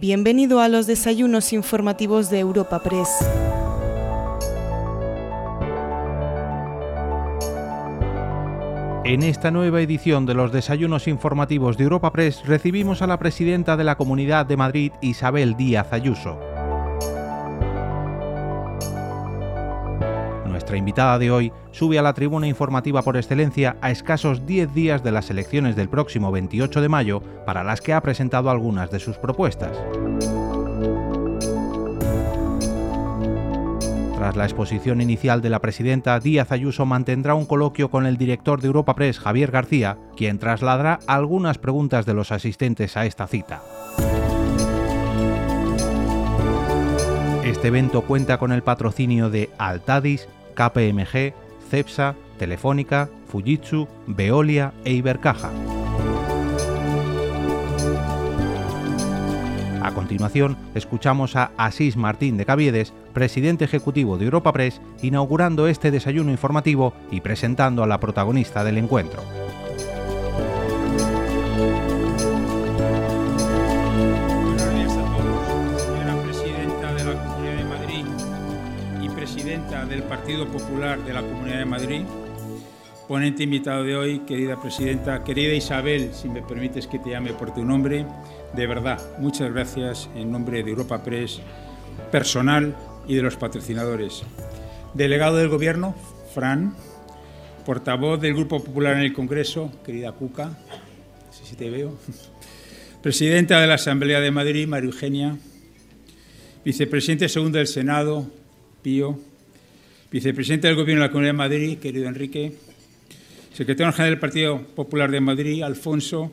Bienvenido a los desayunos informativos de Europa Press. En esta nueva edición de los desayunos informativos de Europa Press recibimos a la presidenta de la Comunidad de Madrid, Isabel Díaz Ayuso. Nuestra invitada de hoy sube a la tribuna informativa por excelencia a escasos 10 días de las elecciones del próximo 28 de mayo, para las que ha presentado algunas de sus propuestas. Tras la exposición inicial de la presidenta, Díaz Ayuso mantendrá un coloquio con el director de Europa Press, Javier García, quien trasladará algunas preguntas de los asistentes a esta cita. Este evento cuenta con el patrocinio de Altadis, KPMG, Cepsa, Telefónica, Fujitsu, Veolia e Ibercaja. A continuación, escuchamos a Asís Martín de Caviedes, presidente ejecutivo de Europa Press, inaugurando este desayuno informativo y presentando a la protagonista del encuentro. Partido Popular de la Comunidad de Madrid, ponente invitado de hoy, querida presidenta, querida Isabel, si me permites que te llame por tu nombre, de verdad, muchas gracias en nombre de Europa Press, personal y de los patrocinadores. Delegado del Gobierno, Fran, portavoz del Grupo Popular en el Congreso, querida Cuca, no sé si te veo, presidenta de la Asamblea de Madrid, María Eugenia, vicepresidente segundo del Senado, Pío, Vicepresidente del Gobierno de la Comunidad de Madrid, querido Enrique. Secretario General del Partido Popular de Madrid, Alfonso.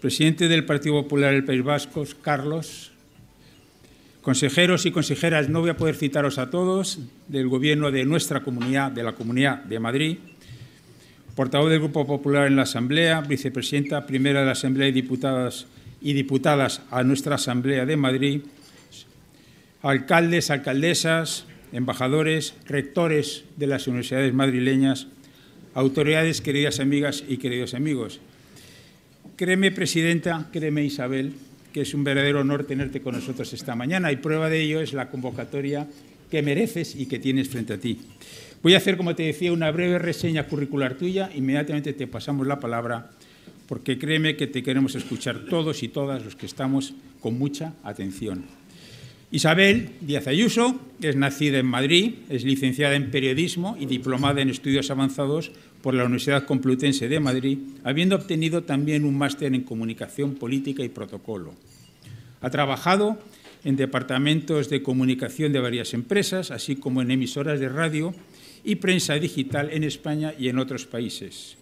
Presidente del Partido Popular del País Vasco, Carlos. Consejeros y consejeras, no voy a poder citaros a todos, del Gobierno de nuestra comunidad, de la Comunidad de Madrid. Portavoz del Grupo Popular en la Asamblea, vicepresidenta primera de la Asamblea de Diputadas y diputadas a nuestra Asamblea de Madrid. Alcaldes, alcaldesas, embajadores, rectores de las universidades madrileñas, autoridades, queridas amigas y queridos amigos. Créeme, Presidenta, créeme, Isabel, que es un verdadero honor tenerte con nosotros esta mañana y prueba de ello es la convocatoria que mereces y que tienes frente a ti. Voy a hacer, como te decía, una breve reseña curricular tuya. Inmediatamente te pasamos la palabra porque créeme que te queremos escuchar todos y todas los que estamos con mucha atención. Isabel Díaz Ayuso es nacida en Madrid, es licenciada en Periodismo y diplomada en Estudios Avanzados por la Universidad Complutense de Madrid, habiendo obtenido también un máster en Comunicación Política y Protocolo. Ha trabajado en departamentos de comunicación de varias empresas, así como en emisoras de radio y prensa digital en España y en otros países.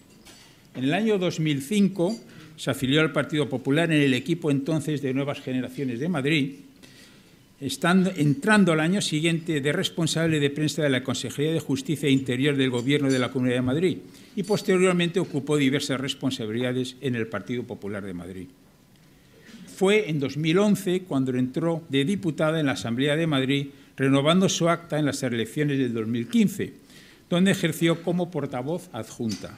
En el año 2005 se afilió al Partido Popular en el equipo entonces de Nuevas Generaciones de Madrid estando, entrando al año siguiente de responsable de prensa de la Consejería de Justicia e Interior del Gobierno de la Comunidad de Madrid y posteriormente ocupó diversas responsabilidades en el Partido Popular de Madrid. Fue en 2011 cuando entró de diputada en la Asamblea de Madrid, renovando su acta en las elecciones del 2015, donde ejerció como portavoz adjunta.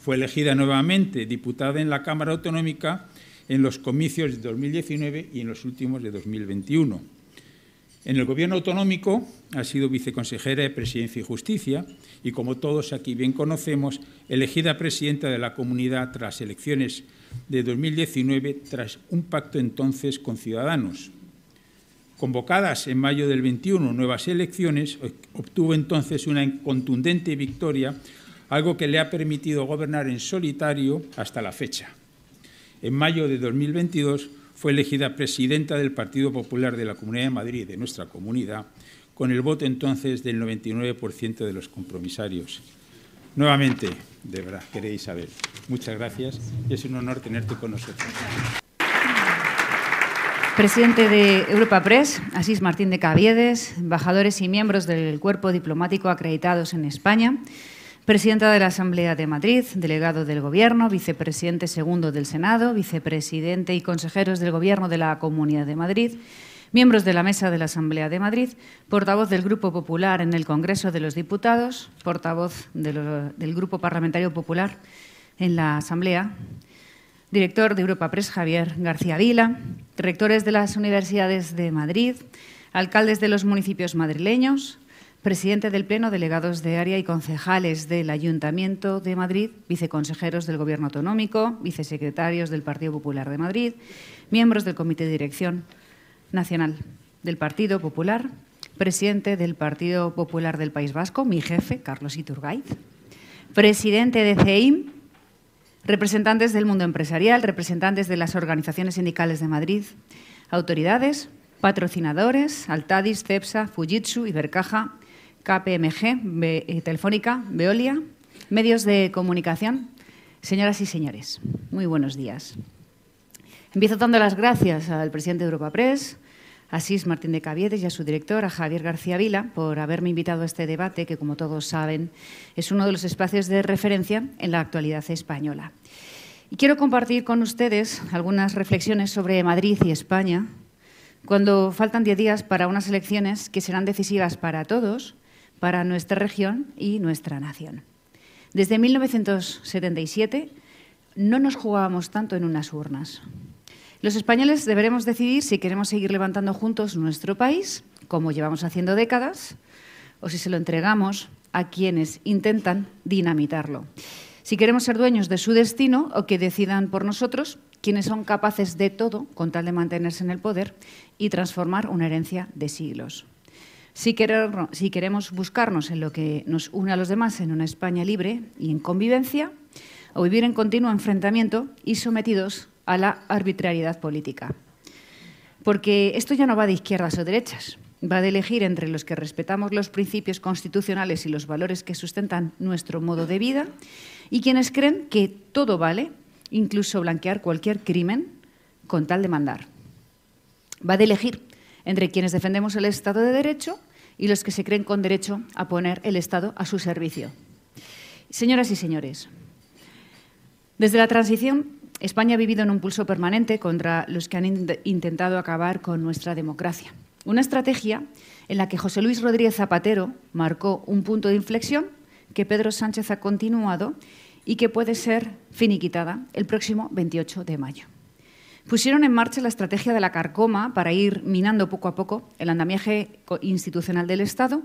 Fue elegida nuevamente diputada en la Cámara Autonómica en los comicios de 2019 y en los últimos de 2021 en el Gobierno autonómico ha sido viceconsejera de Presidencia y Justicia y, como todos aquí bien conocemos, elegida presidenta de la comunidad tras elecciones de 2019, tras un pacto entonces con Ciudadanos. Convocadas en mayo del 21 nuevas elecciones, obtuvo entonces una contundente victoria, algo que le ha permitido gobernar en solitario hasta la fecha. En mayo de 2022 fue elegida presidenta del Partido Popular de la Comunidad de Madrid, de nuestra comunidad, con el voto entonces del 99% de los compromisarios. Nuevamente, de verdad, querida Isabel, muchas gracias y es un honor tenerte con nosotros. Presidente de Europa Press, Asís Martín de Caviedes, embajadores y miembros del cuerpo diplomático acreditados en España, Presidenta de la Asamblea de Madrid, delegado del Gobierno, vicepresidente segundo del Senado, vicepresidente y consejeros del Gobierno de la Comunidad de Madrid, miembros de la Mesa de la Asamblea de Madrid, portavoz del Grupo Popular en el Congreso de los Diputados, portavoz del Grupo Parlamentario Popular en la Asamblea, director de Europa Press Javier García Vila, rectores de las universidades de Madrid, alcaldes de los municipios madrileños, presidente del Pleno, delegados de área y concejales del Ayuntamiento de Madrid, viceconsejeros del Gobierno Autonómico, vicesecretarios del Partido Popular de Madrid, miembros del Comité de Dirección Nacional del Partido Popular, presidente del Partido Popular del País Vasco, mi jefe, Carlos Iturgaiz, presidente de CEIM, representantes del mundo empresarial, representantes de las organizaciones sindicales de Madrid, autoridades, patrocinadores, Altadis, CEPSA, Fujitsu, Ibercaja, KPMG, eh, Telefónica, Veolia, medios de comunicación, señoras y señores, muy buenos días. Empiezo dando las gracias al presidente de Europa Press, Asís Martín de Caviedes y a su director, a Javier García Vila, por haberme invitado a este debate, que como todos saben es uno de los espacios de referencia en la actualidad española. Y quiero compartir con ustedes algunas reflexiones sobre Madrid y España, cuando faltan diez días para unas elecciones que serán decisivas para todos, para nuestra región y nuestra nación. Desde 1977 no nos jugábamos tanto en unas urnas. Los españoles deberemos decidir si queremos seguir levantando juntos nuestro país, como llevamos haciendo décadas, o si se lo entregamos a quienes intentan dinamitarlo. Si queremos ser dueños de su destino o que decidan por nosotros quienes son capaces de todo con tal de mantenerse en el poder y transformar una herencia de siglos. Si, queremos buscarnos en lo que nos une a los demás en una España libre y en convivencia, o vivir en continuo enfrentamiento y sometidos a la arbitrariedad política. Porque esto ya no va de izquierdas o derechas, va de elegir entre los que respetamos los principios constitucionales y los valores que sustentan nuestro modo de vida y quienes creen que todo vale, incluso blanquear cualquier crimen, con tal de mandar. Va de elegir entre quienes defendemos el Estado de Derecho y los que se creen con derecho a poner el Estado a su servicio. Señoras y señores, desde la transición España ha vivido en un pulso permanente contra los que han intentado acabar con nuestra democracia. Una estrategia en la que José Luis Rodríguez Zapatero marcó un punto de inflexión que Pedro Sánchez ha continuado y que puede ser finiquitada el próximo 28 de mayo. Pusieron en marcha la estrategia de la carcoma para ir minando poco a poco el andamiaje institucional del Estado,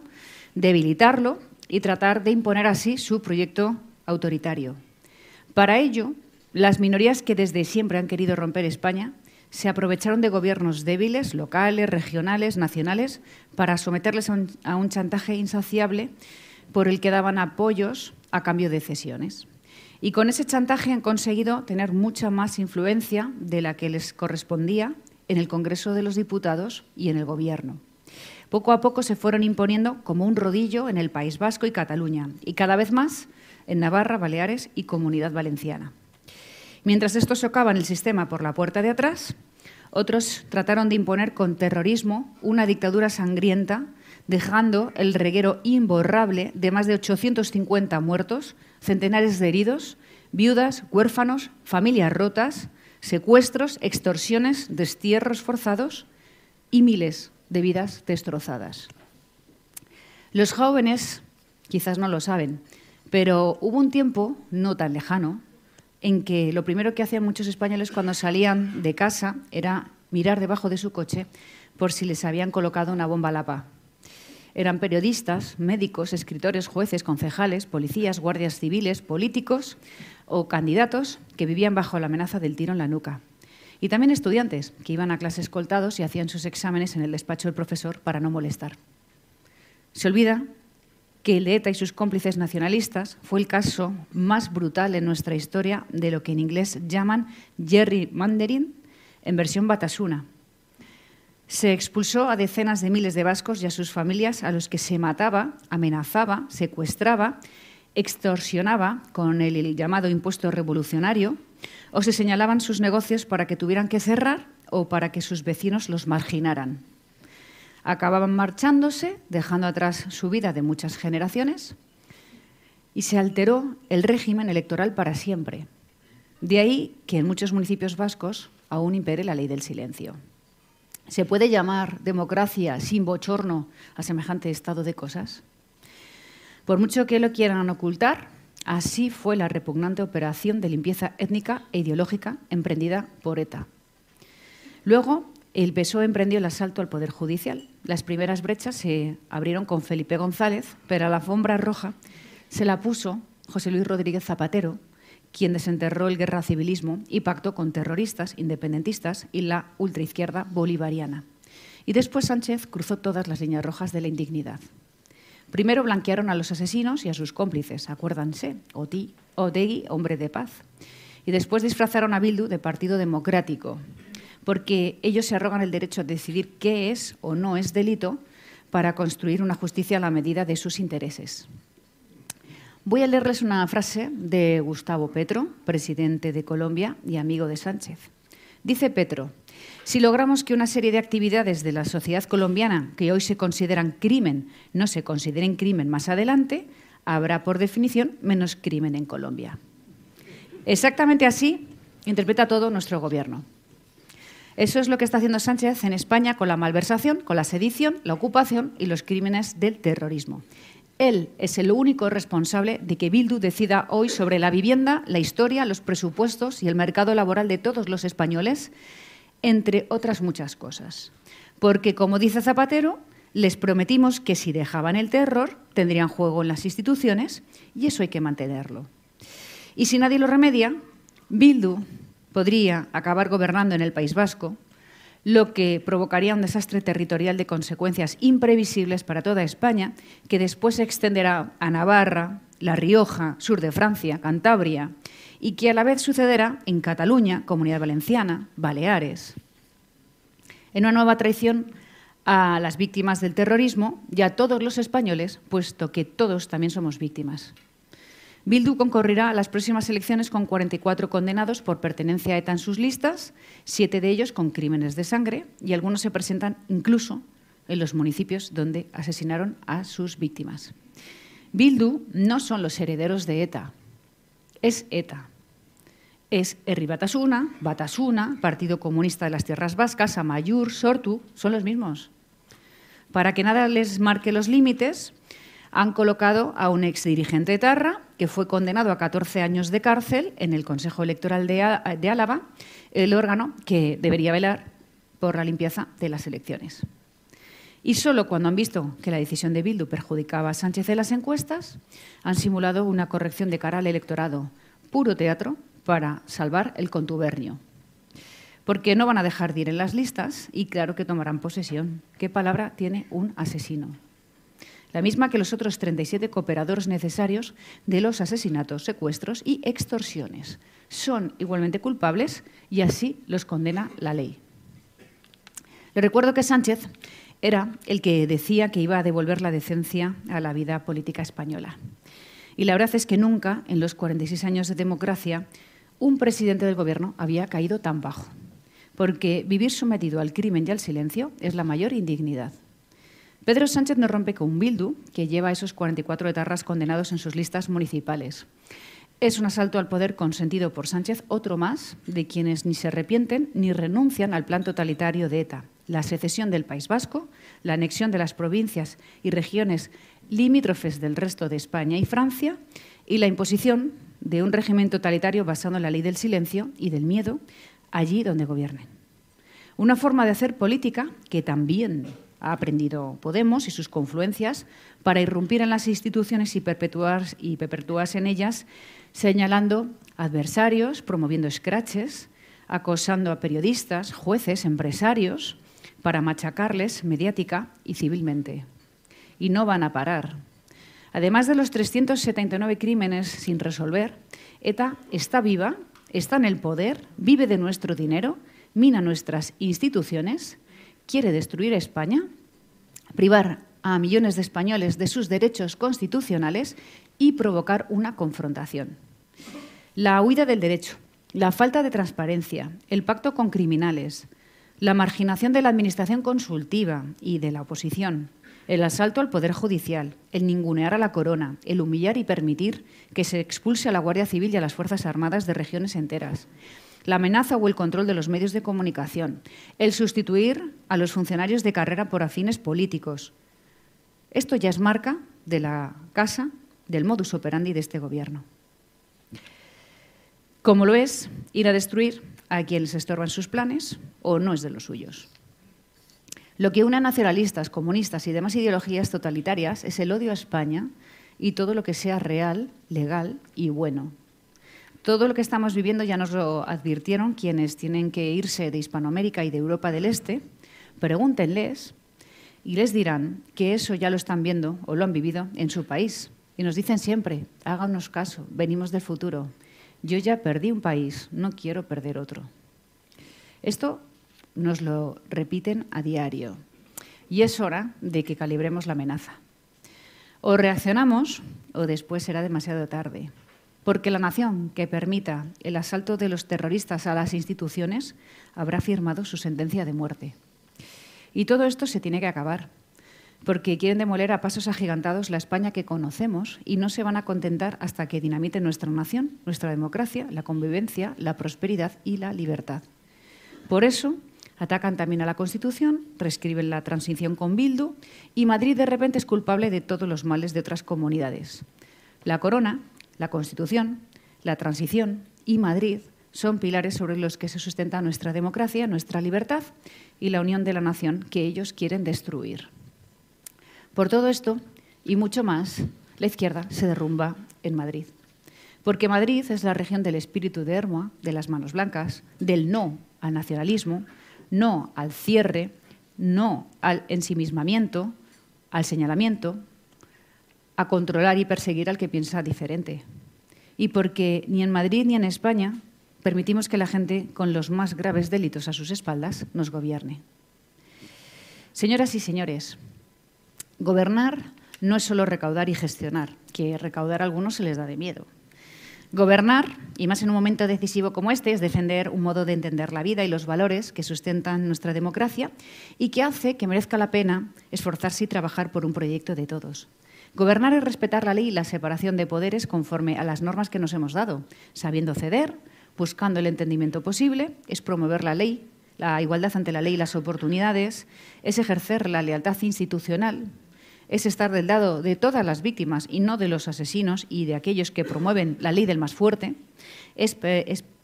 debilitarlo y tratar de imponer así su proyecto autoritario. Para ello, las minorías que desde siempre han querido romper España se aprovecharon de gobiernos débiles, locales, regionales, nacionales, para someterles a un, chantaje insaciable por el que daban apoyos a cambio de cesiones. Y con ese chantaje han conseguido tener mucha más influencia de la que les correspondía en el Congreso de los Diputados y en el Gobierno. Poco a poco se fueron imponiendo como un rodillo en el País Vasco y Cataluña, y cada vez más en Navarra, Baleares y Comunidad Valenciana. Mientras estos socaban el sistema por la puerta de atrás, otros trataron de imponer con terrorismo una dictadura sangrienta, dejando el reguero imborrable de más de 850 muertos, centenares de heridos, viudas, huérfanos, familias rotas, secuestros, extorsiones, destierros forzados y miles de vidas destrozadas. Los jóvenes quizás no lo saben, pero hubo un tiempo no tan lejano en que lo primero que hacían muchos españoles cuando salían de casa era mirar debajo de su coche por si les habían colocado una bomba lapa. Eran periodistas, médicos, escritores, jueces, concejales, policías, guardias civiles, políticos o candidatos que vivían bajo la amenaza del tiro en la nuca. Y también estudiantes que iban a clase escoltados y hacían sus exámenes en el despacho del profesor para no molestar. Se olvida que el ETA y sus cómplices nacionalistas fue el caso más brutal en nuestra historia de lo que en inglés llaman gerrymandering en versión batasuna. Se expulsó a decenas de miles de vascos y a sus familias a los que se mataba, amenazaba, secuestraba, extorsionaba con el llamado impuesto revolucionario o se señalaban sus negocios para que tuvieran que cerrar o para que sus vecinos los marginaran acababan marchándose, dejando atrás su vida de muchas generaciones, y se alteró el régimen electoral para siempre. De ahí que en muchos municipios vascos aún impere la ley del silencio. ¿Se puede llamar democracia sin bochorno a semejante estado de cosas? Por mucho que lo quieran ocultar, Así fue la repugnante operación de limpieza étnica e ideológica emprendida por ETA. Luego, el PSOE emprendió el asalto al Poder Judicial. Las primeras brechas se abrieron con Felipe González, pero a la alfombra roja se la puso José Luis Rodríguez Zapatero, quien desenterró el guerra civilismo y pactó con terroristas, independentistas y la ultraizquierda bolivariana. Y después Sánchez cruzó todas las líneas rojas de la indignidad. Primero blanquearon a los asesinos y a sus cómplices, acuérdanse, Oti, Otegui, hombre de paz. Y después disfrazaron a Bildu de Partido Democrático, porque ellos se arrogan el derecho a decidir qué es o no es delito para construir una justicia a la medida de sus intereses. Voy a leerles una frase de Gustavo Petro, presidente de Colombia y amigo de Sánchez. Dice Petro, si logramos que una serie de actividades de la sociedad colombiana que hoy se consideran crimen no se consideren crimen más adelante, habrá por definición menos crimen en Colombia. Exactamente así interpreta todo nuestro gobierno. Eso es lo que está haciendo Sánchez en España con la malversación, con la sedición, la ocupación y los crímenes del terrorismo. Él es el único responsable de que Bildu decida hoy sobre la vivienda, la historia, los presupuestos y el mercado laboral de todos los españoles entre otras muchas cosas. Porque, como dice Zapatero, les prometimos que si dejaban el terror tendrían juego en las instituciones y eso hay que mantenerlo. Y si nadie lo remedia, Bildu podría acabar gobernando en el País Vasco, lo que provocaría un desastre territorial de consecuencias imprevisibles para toda España, que después se extenderá a Navarra, La Rioja, sur de Francia, Cantabria y que a la vez sucederá en Cataluña, Comunidad Valenciana, Baleares. En una nueva traición a las víctimas del terrorismo y a todos los españoles, puesto que todos también somos víctimas. Bildu concurrirá a las próximas elecciones con 44 condenados por pertenencia a ETA en sus listas, siete de ellos con crímenes de sangre y algunos se presentan incluso en los municipios donde asesinaron a sus víctimas. Bildu no son los herederos de ETA, es ETA. Es Herri Batasuna, Batasuna, Partido Comunista de las Tierras Vascas, Amayur, Sortu, son los mismos. Para que nada les marque los límites, han colocado a un exdirigente de Tarra, que fue condenado a 14 años de cárcel en el Consejo Electoral de, Álava, el órgano que debería velar por la limpieza de las elecciones. Y solo cuando han visto que la decisión de Bildu perjudicaba a Sánchez en las encuestas, han simulado una corrección de cara al electorado, puro teatro, para salvar el contubernio. Porque no van a dejar de ir en las listas y claro que tomarán posesión. ¿Qué palabra tiene un asesino? La misma que los otros 37 cooperadores necesarios de los asesinatos, secuestros y extorsiones. Son igualmente culpables y así los condena la ley. Le recuerdo que Sánchez era el que decía que iba a devolver la decencia a la vida política española. Y la verdad es que nunca, en los 46 años de democracia, un presidente del Gobierno había caído tan bajo. Porque vivir sometido al crimen y al silencio es la mayor indignidad. Pedro Sánchez no rompe con Bildu, que lleva esos 44 etarras condenados en sus listas municipales. Es un asalto al poder consentido por Sánchez, otro más de quienes ni se arrepienten ni renuncian al plan totalitario de ETA, la secesión del País Vasco, la anexión de las provincias y regiones limítrofes del resto de España y Francia y la imposición de un régimen totalitario basado en la ley del silencio y del miedo allí donde gobiernen. Una forma de hacer política que también ha aprendido Podemos y sus confluencias para irrumpir en las instituciones y, y perpetuarse en ellas, señalando adversarios, promoviendo escraches, acosando a periodistas, jueces, empresarios, para machacarles mediática y civilmente. Y no van a parar. Además de los 379 crímenes sin resolver, ETA está viva, está en el poder, vive de nuestro dinero, mina nuestras instituciones, quiere destruir España, privar a millones de españoles de sus derechos constitucionales y provocar una confrontación. La huida del derecho, la falta de transparencia, el pacto con criminales, la marginación de la administración consultiva y de la oposición, el asalto al Poder Judicial, el ningunear a la corona, el humillar y permitir que se expulse a la Guardia Civil y a las Fuerzas Armadas de regiones enteras, la amenaza o el control de los medios de comunicación, el sustituir a los funcionarios de carrera por afines políticos. Esto ya es marca de la casa del modus operandi de este Gobierno. como lo es ir a destruir a quienes estorban sus planes o no es de los suyos. Lo que une a nacionalistas, comunistas y demás ideologías totalitarias es el odio a España y todo lo que sea real, legal y bueno. Todo lo que estamos viviendo ya nos lo advirtieron quienes tienen que irse de Hispanoamérica y de Europa del Este. Pregúntenles y les dirán que eso ya lo están viendo o lo han vivido en su país. Y nos dicen siempre, háganos caso, venimos del futuro. Yo ya perdí un país, no quiero perder otro. Esto nos lo repiten a diario y es hora de que calibremos la amenaza. O reaccionamos o después será demasiado tarde, porque la nación que permita el asalto de los terroristas a las instituciones habrá firmado su sentencia de muerte. Y todo esto se tiene que acabar, porque quieren demoler a pasos agigantados la España que conocemos y no se van a contentar hasta que dinamiten nuestra nación, nuestra democracia, la convivencia, la prosperidad y la libertad. Por eso, atacan también a la Constitución, reescriben la transición con Bildu y Madrid de repente es culpable de todos los males de otras comunidades. La corona, la Constitución, la transición y Madrid son pilares sobre los que se sustenta nuestra democracia, nuestra libertad y la unión de la nación que ellos quieren destruir. Por todo esto y mucho más, la izquierda se derrumba en Madrid. Porque Madrid es la región del espíritu de Hermoa, de las manos blancas, del no al nacionalismo, no al cierre, no al ensimismamiento, al señalamiento, a controlar y perseguir al que piensa diferente. Y porque ni en Madrid ni en España permitimos que la gente con los más graves delitos a sus espaldas nos gobierne. Señoras y señores, gobernar no es solo recaudar y gestionar, que recaudar a algunos se les da de miedo. Gobernar, y más en un momento decisivo como este, es defender un modo de entender la vida y los valores que sustentan nuestra democracia y que hace que merezca la pena esforzarse y trabajar por un proyecto de todos. Gobernar es respetar la ley y la separación de poderes conforme a las normas que nos hemos dado, sabiendo ceder, buscando el entendimiento posible, es promover la ley, la igualdad ante la ley y las oportunidades, es ejercer la lealtad institucional, es estar del lado de todas las víctimas y no de los asesinos y de aquellos que promueven la ley del más fuerte, es,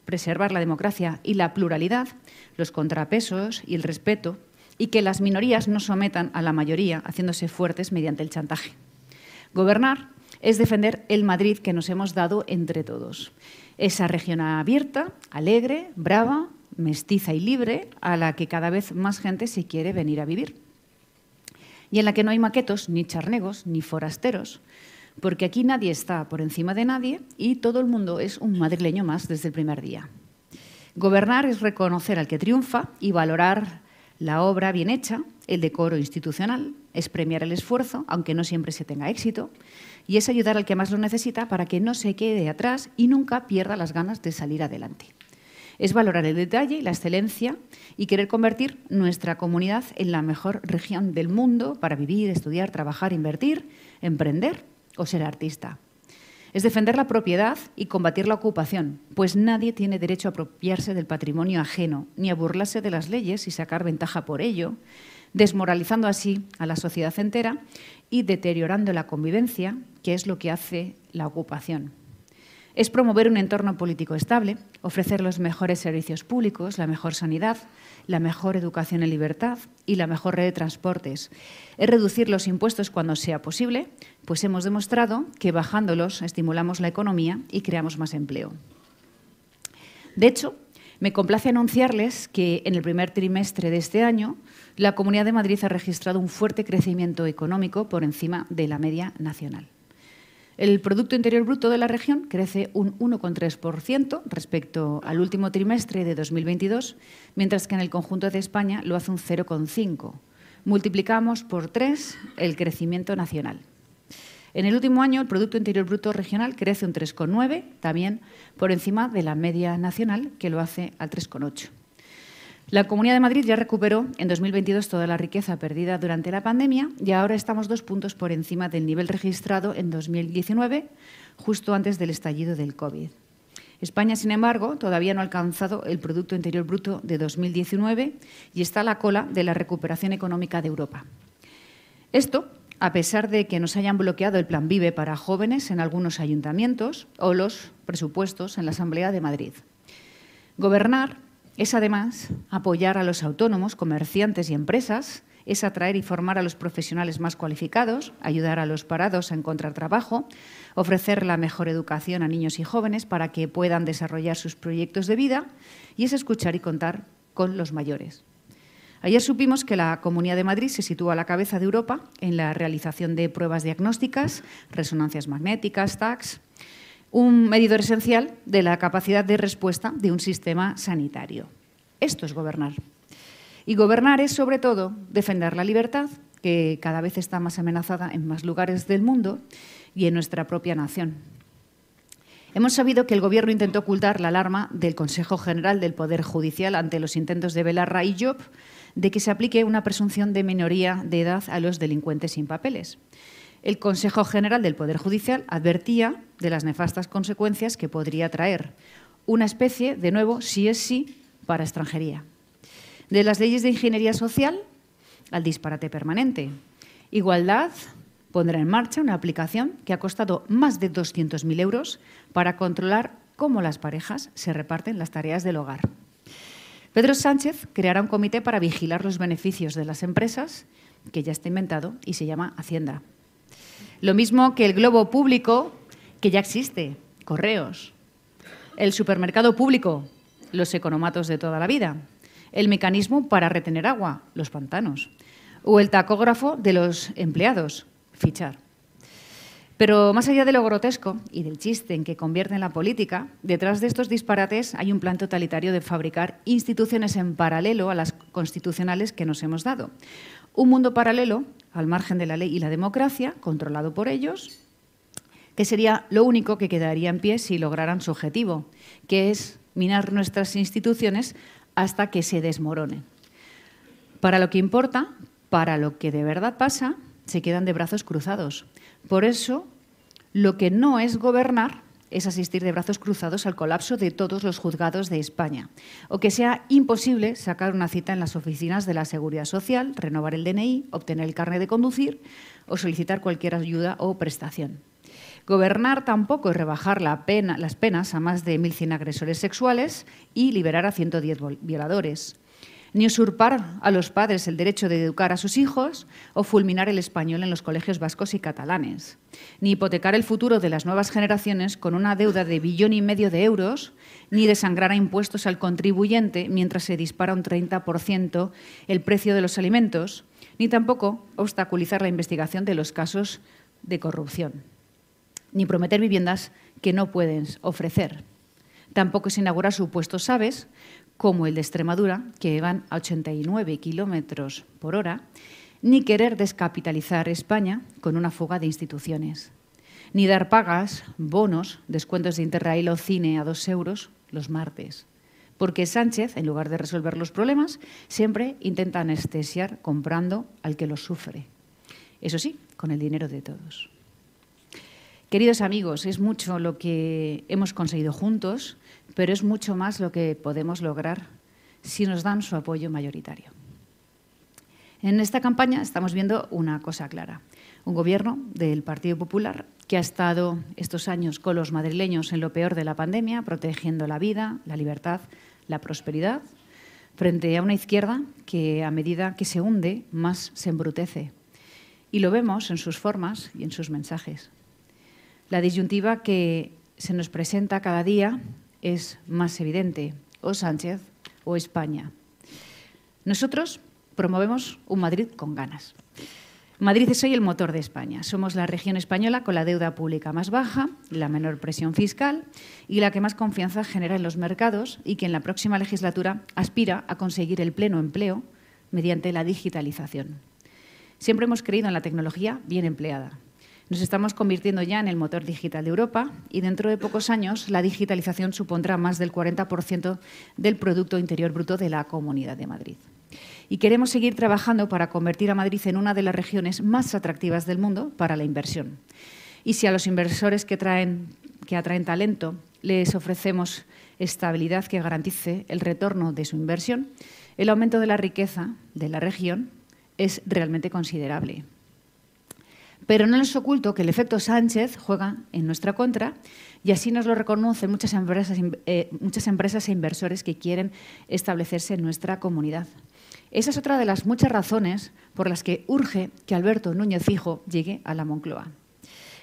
preservar la democracia y la pluralidad, los contrapesos y el respeto, y que las minorías no sometan a la mayoría haciéndose fuertes mediante el chantaje. Gobernar es defender el Madrid que nos hemos dado entre todos. Esa región abierta, alegre, brava, mestiza y libre, a la que cada vez más gente se quiere venir a vivir y en la que no hay maquetos, ni charnegos, ni forasteros, porque aquí nadie está por encima de nadie y todo el mundo es un madrileño más desde el primer día. Gobernar es reconocer al que triunfa y valorar la obra bien hecha, el decoro institucional, es premiar el esfuerzo, aunque no siempre se tenga éxito, y es ayudar al que más lo necesita para que no se quede atrás y nunca pierda las ganas de salir adelante es valorar el detalle la excelencia y querer convertir nuestra comunidad en la mejor región del mundo para vivir, estudiar, trabajar, invertir, emprender o ser artista. Es defender la propiedad y combatir la ocupación, pues nadie tiene derecho a apropiarse del patrimonio ajeno, ni a burlarse de las leyes y sacar ventaja por ello, desmoralizando así a la sociedad entera y deteriorando la convivencia, que es lo que hace la ocupación. Es promover un entorno político estable, ofrecer los mejores servicios públicos, la mejor sanidad, la mejor educación en libertad y la mejor red de transportes. Es reducir los impuestos cuando sea posible, pues hemos demostrado que bajándolos estimulamos la economía y creamos más empleo. De hecho, me complace anunciarles que en el primer trimestre de este año la Comunidad de Madrid ha registrado un fuerte crecimiento económico por encima de la media nacional. El Producto Interior Bruto de la región crece un 1,3% respecto al último trimestre de 2022, mientras que en el conjunto de España lo hace un 0,5%. Multiplicamos por tres el crecimiento nacional. En el último año, el Producto Interior Bruto regional crece un 3,9%, también por encima de la media nacional, que lo hace al 3,8%. La Comunidad de Madrid ya recuperó en 2022 toda la riqueza perdida durante la pandemia y ahora estamos dos puntos por encima del nivel registrado en 2019, justo antes del estallido del COVID. España, sin embargo, todavía no ha alcanzado el Producto Interior Bruto de 2019 y está a la cola de la recuperación económica de Europa. Esto a pesar de que nos hayan bloqueado el Plan Vive para jóvenes en algunos ayuntamientos o los presupuestos en la Asamblea de Madrid. Gobernar es además apoyar a los autónomos, comerciantes y empresas, es atraer y formar a los profesionales más cualificados, ayudar a los parados a encontrar trabajo, ofrecer la mejor educación a niños y jóvenes para que puedan desarrollar sus proyectos de vida y es escuchar y contar con los mayores. Ayer supimos que la Comunidad de Madrid se sitúa a la cabeza de Europa en la realización de pruebas diagnósticas, resonancias magnéticas, TACs, un medidor esencial de la capacidad de respuesta de un sistema sanitario. Esto es gobernar. Y gobernar es, sobre todo, defender la libertad, que cada vez está más amenazada en más lugares del mundo y en nuestra propia nación. Hemos sabido que el Gobierno intentó ocultar la alarma del Consejo General del Poder Judicial ante los intentos de Belarra y Job de que se aplique una presunción de minoría de edad a los delincuentes sin papeles. El Consejo General del Poder Judicial advertía de las nefastas consecuencias que podría traer una especie, de nuevo, sí es sí, para extranjería. De las leyes de ingeniería social al disparate permanente. Igualdad pondrá en marcha una aplicación que ha costado más de 200.000 euros para controlar cómo las parejas se reparten las tareas del hogar. Pedro Sánchez creará un comité para vigilar los beneficios de las empresas, que ya está inventado y se llama Hacienda. Lo mismo que el globo público, que ya existe, correos. El supermercado público, los economatos de toda la vida el mecanismo para retener agua, los pantanos, o el tacógrafo de los empleados, fichar. Pero más allá de lo grotesco y del chiste en que convierte en la política, detrás de estos disparates hay un plan totalitario de fabricar instituciones en paralelo a las constitucionales que nos hemos dado. Un mundo paralelo, al margen de la ley y la democracia, controlado por ellos, que sería lo único que quedaría en pie si lograran su objetivo, que es minar nuestras instituciones hasta que se desmorone. Para lo que importa, para lo que de verdad pasa, se quedan de brazos cruzados. Por eso, lo que no es gobernar es asistir de brazos cruzados al colapso de todos los juzgados de España, o que sea imposible sacar una cita en las oficinas de la Seguridad Social, renovar el DNI, obtener el carnet de conducir o solicitar cualquier ayuda o prestación. Gobernar tampoco es rebajar las penas a más de 1.100 agresores sexuales y liberar a 110 violadores. Ni usurpar a los padres el derecho de educar a sus hijos o fulminar el español en los colegios vascos y catalanes. Ni hipotecar el futuro de las nuevas generaciones con una deuda de billón y medio de euros, ni desangrar a impuestos al contribuyente mientras se dispara un 30% el precio de los alimentos, ni tampoco obstaculizar la investigación de los casos de corrupción ni prometer viviendas que no pueden ofrecer. Tampoco es inaugurar supuestos SABES, como el de Extremadura, que van a 89 kilómetros por hora, ni querer descapitalizar España con una fuga de instituciones, ni dar pagas, bonos, descuentos de Interrail o cine a dos euros los martes. Porque Sánchez, en lugar de resolver los problemas, siempre intenta anestesiar comprando al que los sufre. Eso sí, con el dinero de todos. Queridos amigos, es mucho lo que hemos conseguido juntos, pero es mucho más lo que podemos lograr si nos dan su apoyo mayoritario. En esta campaña estamos viendo una cosa clara. Un gobierno del Partido Popular que ha estado estos años con los madrileños en lo peor de la pandemia, protegiendo la vida, la libertad, la prosperidad, frente a una izquierda que a medida que se hunde, más se embrutece. Y lo vemos en sus formas y en sus mensajes. La disyuntiva que se nos presenta cada día es más evidente, o Sánchez o España. Nosotros promovemos un Madrid con ganas. Madrid es hoy el motor de España. Somos la región española con la deuda pública más baja, la menor presión fiscal y la que más confianza genera en los mercados y que en la próxima legislatura aspira a conseguir el pleno empleo mediante la digitalización. Siempre hemos creído en la tecnología bien empleada. Nos estamos convirtiendo ya en el motor digital de Europa y dentro de pocos años la digitalización supondrá más del 40% del Producto Interior Bruto de la Comunidad de Madrid. Y queremos seguir trabajando para convertir a Madrid en una de las regiones más atractivas del mundo para la inversión. Y si a los inversores que, traen, que atraen talento les ofrecemos estabilidad que garantice el retorno de su inversión, el aumento de la riqueza de la región es realmente considerable. Pero no les oculto que el efecto Sánchez juega en nuestra contra y así nos lo reconocen muchas empresas, eh, muchas empresas e inversores que quieren establecerse en nuestra comunidad. Esa es otra de las muchas razones por las que urge que Alberto Núñez Fijo llegue a la Moncloa.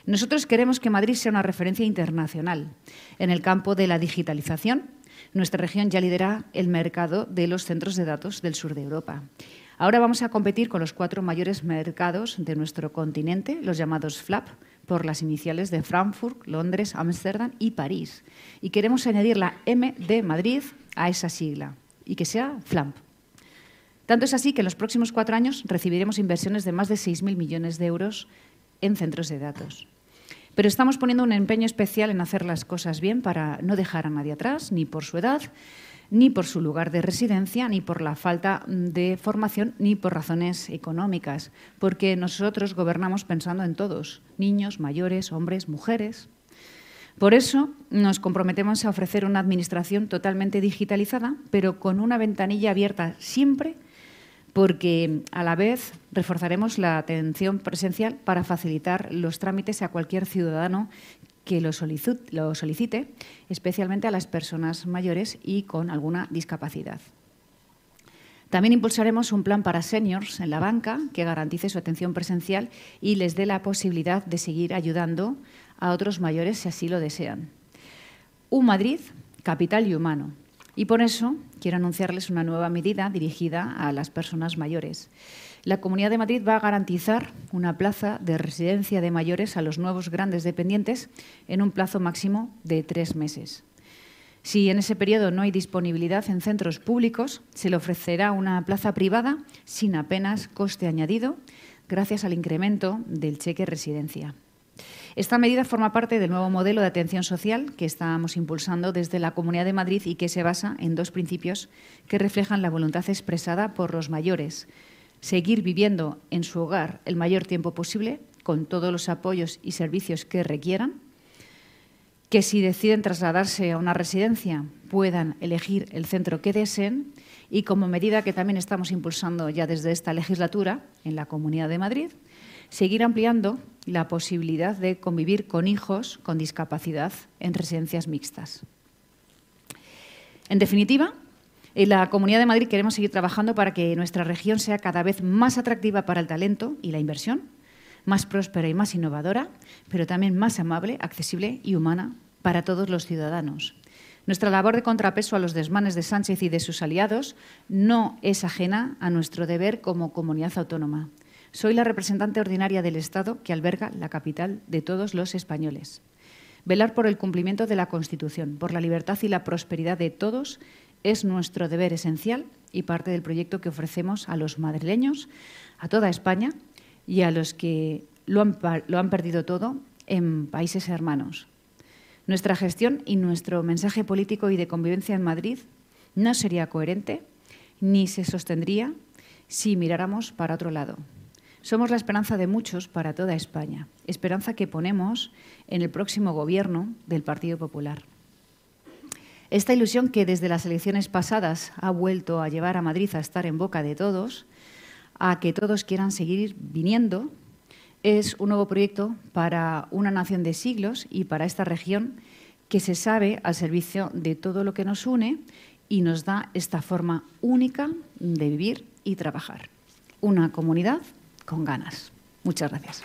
Nosotros queremos que Madrid sea una referencia internacional en el campo de la digitalización. Nuestra región ya lidera el mercado de los centros de datos del sur de Europa. Ahora vamos a competir con los cuatro mayores mercados de nuestro continente, los llamados FLAP, por las iniciales de Frankfurt, Londres, Ámsterdam y París. Y queremos añadir la M de Madrid a esa sigla y que sea FLAMP. Tanto es así que en los próximos cuatro años recibiremos inversiones de más de 6.000 millones de euros en centros de datos. Pero estamos poniendo un empeño especial en hacer las cosas bien para no dejar a nadie atrás, ni por su edad, ni por su lugar de residencia, ni por la falta de formación, ni por razones económicas, porque nosotros gobernamos pensando en todos, niños, mayores, hombres, mujeres. Por eso nos comprometemos a ofrecer una administración totalmente digitalizada, pero con una ventanilla abierta siempre porque a la vez reforzaremos la atención presencial para facilitar los trámites a cualquier ciudadano que lo solicite, especialmente a las personas mayores y con alguna discapacidad. También impulsaremos un plan para seniors en la banca que garantice su atención presencial y les dé la posibilidad de seguir ayudando a otros mayores si así lo desean. Un Madrid capital y humano, y por eso quiero anunciarles una nueva medida dirigida a las personas mayores. La Comunidad de Madrid va a garantizar una plaza de residencia de mayores a los nuevos grandes dependientes en un plazo máximo de tres meses. Si en ese periodo no hay disponibilidad en centros públicos, se le ofrecerá una plaza privada sin apenas coste añadido, gracias al incremento del cheque residencia. Esta medida forma parte del nuevo modelo de atención social que estamos impulsando desde la Comunidad de Madrid y que se basa en dos principios que reflejan la voluntad expresada por los mayores. Seguir viviendo en su hogar el mayor tiempo posible, con todos los apoyos y servicios que requieran, que si deciden trasladarse a una residencia puedan elegir el centro que deseen y como medida que también estamos impulsando ya desde esta legislatura en la Comunidad de Madrid, seguir ampliando la posibilidad de convivir con hijos con discapacidad en residencias mixtas. En definitiva, en la Comunidad de Madrid queremos seguir trabajando para que nuestra región sea cada vez más atractiva para el talento y la inversión, más próspera y más innovadora, pero también más amable, accesible y humana para todos los ciudadanos. Nuestra labor de contrapeso a los desmanes de Sánchez y de sus aliados no es ajena a nuestro deber como comunidad autónoma. Soy la representante ordinaria del Estado que alberga la capital de todos los españoles. Velar por el cumplimiento de la Constitución, por la libertad y la prosperidad de todos es nuestro deber esencial y parte del proyecto que ofrecemos a los madrileños, a toda España y a los que lo han, perdido todo en países hermanos. Nuestra gestión y nuestro mensaje político y de convivencia en Madrid no sería coherente ni se sostendría si miráramos para otro lado. Somos la esperanza de muchos para toda España, esperanza que ponemos en el próximo gobierno del Partido Popular. Esta ilusión que desde las elecciones pasadas ha vuelto a llevar a Madrid a estar en boca de todos, a que todos quieran seguir viniendo, es un nuevo proyecto para una nación de siglos y para esta región que se sabe al servicio de todo lo que nos une y nos da esta forma única de vivir y trabajar. Una comunidad con ganas. Muchas gracias.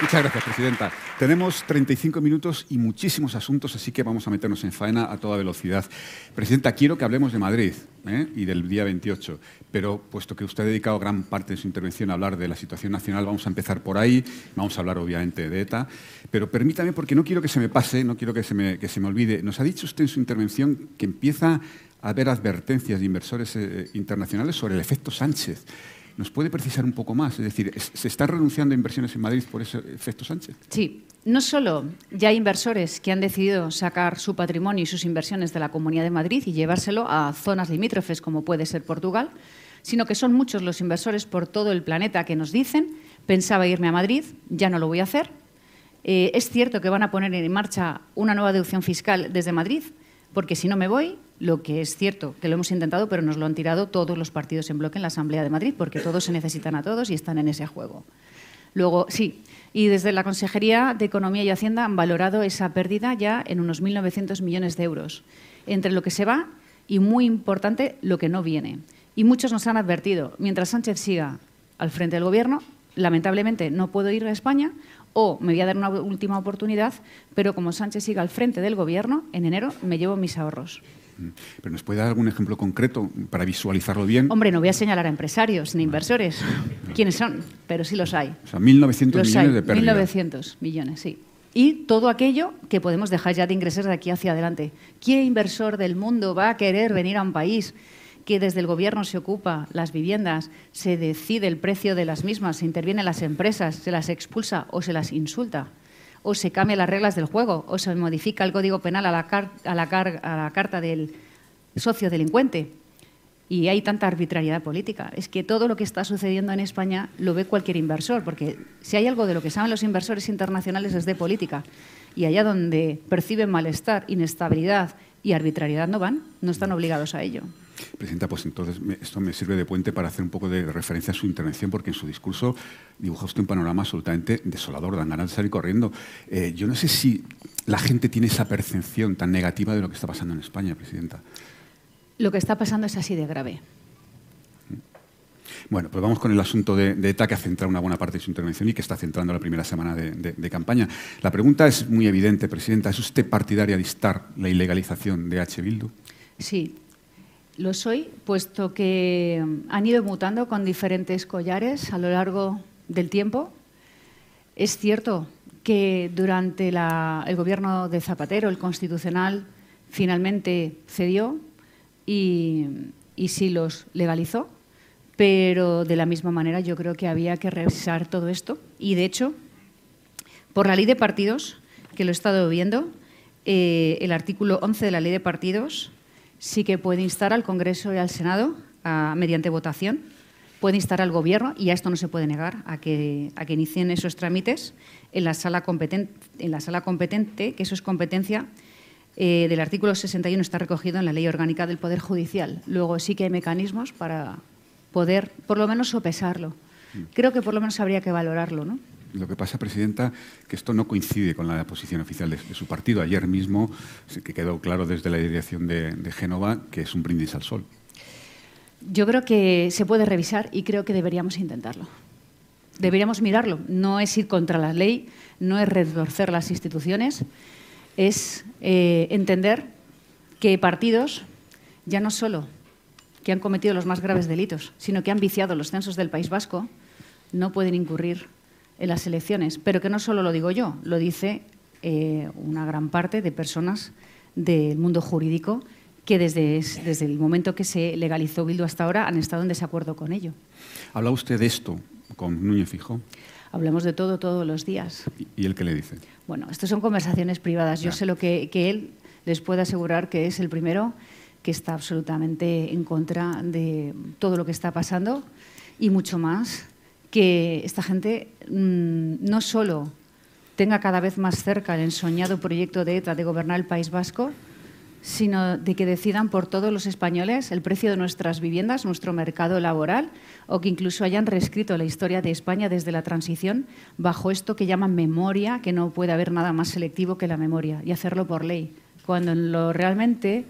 Muchas gracias, Presidenta. Tenemos 35 minutos y muchísimos asuntos, así que vamos a meternos en faena a toda velocidad. Presidenta, quiero que hablemos de Madrid ¿eh? y del día 28, pero puesto que usted ha dedicado gran parte de su intervención a hablar de la situación nacional, vamos a empezar por ahí, vamos a hablar obviamente de ETA, pero permítame, porque no quiero que se me pase, no quiero que se me, que se me olvide, nos ha dicho usted en su intervención que empieza a haber advertencias de inversores eh, internacionales sobre el efecto Sánchez. ¿Nos puede precisar un poco más? Es decir, ¿se está renunciando a inversiones en Madrid por ese efecto Sánchez? Sí. No solo ya hay inversores que han decidido sacar su patrimonio y sus inversiones de la Comunidad de Madrid y llevárselo a zonas limítrofes como puede ser Portugal, sino que son muchos los inversores por todo el planeta que nos dicen, pensaba irme a Madrid, ya no lo voy a hacer. Eh, es cierto que van a poner en marcha una nueva deducción fiscal desde Madrid, porque si no me voy, Lo que es cierto, que lo hemos intentado, pero nos lo han tirado todos los partidos en bloque en la Asamblea de Madrid, porque todos se necesitan a todos y están en ese juego. Luego, sí, y desde la Consejería de Economía y Hacienda han valorado esa pérdida ya en unos 1.900 millones de euros, entre lo que se va y, muy importante, lo que no viene. Y muchos nos han advertido, mientras Sánchez siga al frente del Gobierno, lamentablemente no puedo ir a España o me voy a dar una última oportunidad, pero como Sánchez siga al frente del Gobierno, en enero me llevo mis ahorros. Mm. ¿Pero nos puede dar algún ejemplo concreto para visualizarlo bien? Hombre, no voy a señalar a empresarios ni inversores. ¿Quiénes son? Pero sí los hay. O sea, 1.900 millones de pérdida. 1.900 millones, sí. Y todo aquello que podemos dejar ya de ingresar de aquí hacia adelante. ¿Qué inversor del mundo va a querer venir a un país que desde el Gobierno se ocupa las viviendas, se decide el precio de las mismas, se intervienen las empresas, se las expulsa o se las insulta? O se cambian las reglas del juego, o se modifica el Código Penal a la, a la, a la carta del socio delincuente. Y hay tanta arbitrariedad política. Es que todo lo que está sucediendo en España lo ve cualquier inversor, porque si hay algo de lo que saben los inversores internacionales es de política. Y allá donde perciben malestar, inestabilidad y arbitrariedad no van, no están obligados a ello. Presidenta, pues entonces esto me sirve de puente para hacer un poco de referencia a su intervención, porque en su discurso dibuja usted un panorama absolutamente desolador, dan ganas de salir corriendo. Eh, yo no sé si la gente tiene esa percepción tan negativa de lo que está pasando en España, Presidenta. Lo que está pasando es así de grave. Bueno, pues vamos con el asunto de, ETA que ha centrado una buena parte de su intervención y que está centrando la primera semana de, de, campaña. La pregunta es muy evidente, Presidenta. ¿Es usted partidaria de instar la ilegalización de H. Bildu? Sí, lo soy, puesto que han ido mutando con diferentes collares a lo largo del tiempo. Es cierto que durante el gobierno de Zapatero, el constitucional, finalmente cedió y, y sí los legalizó, pero de la misma manera yo creo que había que revisar todo esto. Y de hecho, por la ley de partidos, que lo he estado viendo, eh, el artículo 11 de la ley de partidos sí que puede instar al Congreso y al Senado, mediante votación, puede instar al Gobierno, y a esto no se puede negar, a que, a que inicien esos trámites en la, sala competente, en la sala competente, que eso es competencia eh, del artículo 61, está recogido en la Ley Orgánica del Poder Judicial. Luego sí que hay mecanismos para poder, por lo menos, sopesarlo. Mm. Creo que por lo menos habría que valorarlo, ¿no? Lo que pasa, Presidenta, que esto no coincide con la posición oficial de, su partido. Ayer mismo que quedó claro desde la dirección de, Génova que es un brindis al sol. Yo creo que se puede revisar y creo que deberíamos intentarlo. Deberíamos mirarlo. No es ir contra la ley, no es retorcer las instituciones, es eh, entender que partidos, ya no solo que han cometido los más graves delitos, sino que han viciado los censos del País Vasco, no pueden incurrir en las elecciones, pero que no solo lo digo yo, lo dice eh, una gran parte de personas del mundo jurídico que desde, desde el momento que se legalizó Bildu hasta ahora han estado en desacuerdo con ello. ¿Habla usted de esto con Núñez Fijo? Hablamos de todo todos los días. ¿Y él qué le dice? Bueno, estas son conversaciones privadas. Yo sé lo que, que él les puede asegurar que es el primero que está absolutamente en contra de todo lo que está pasando y mucho más que esta gente mm, no solo tenga cada vez más cerca el ensoñado proyecto de ETA de gobernar el País Vasco, sino de que decidan por todos los españoles el precio de nuestras viviendas, nuestro mercado laboral, o que incluso hayan reescrito la historia de España desde la transición bajo esto que llaman memoria, que no puede haber nada más selectivo que la memoria, y hacerlo por ley, cuando lo realmente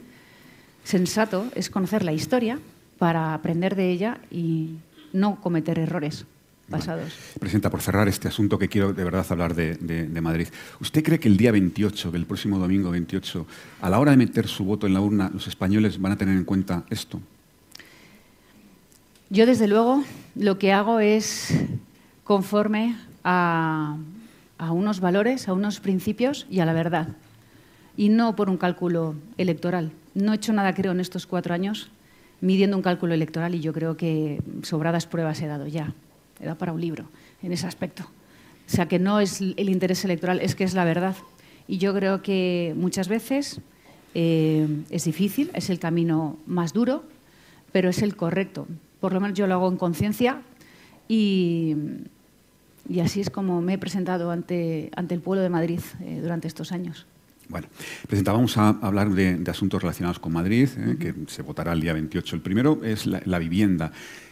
sensato es conocer la historia para aprender de ella y no cometer errores pasados. Presidenta, por cerrar este asunto que quiero de verdad hablar de, Madrid, ¿usted cree que el día 28, el próximo domingo 28, a la hora de meter su voto en la urna, los españoles van a tener en cuenta esto? Yo, desde luego, lo que hago es conforme a, a unos valores, a unos principios y a la verdad, y no por un cálculo electoral. No he hecho nada, creo, en estos cuatro años midiendo un cálculo electoral y yo creo que sobradas pruebas he dado ya era para un libro en ese aspecto. O sea, que no es el interés electoral, es que es la verdad. Y yo creo que muchas veces eh, es difícil, es el camino más duro, pero es el correcto. Por lo menos yo lo hago en conciencia y, y, así es como me he presentado ante, ante el pueblo de Madrid eh, durante estos años. Bueno, Presidenta, vamos a hablar de, asuntos relacionados con Madrid, eh, que se votará el día 28. El primero es la, vivienda.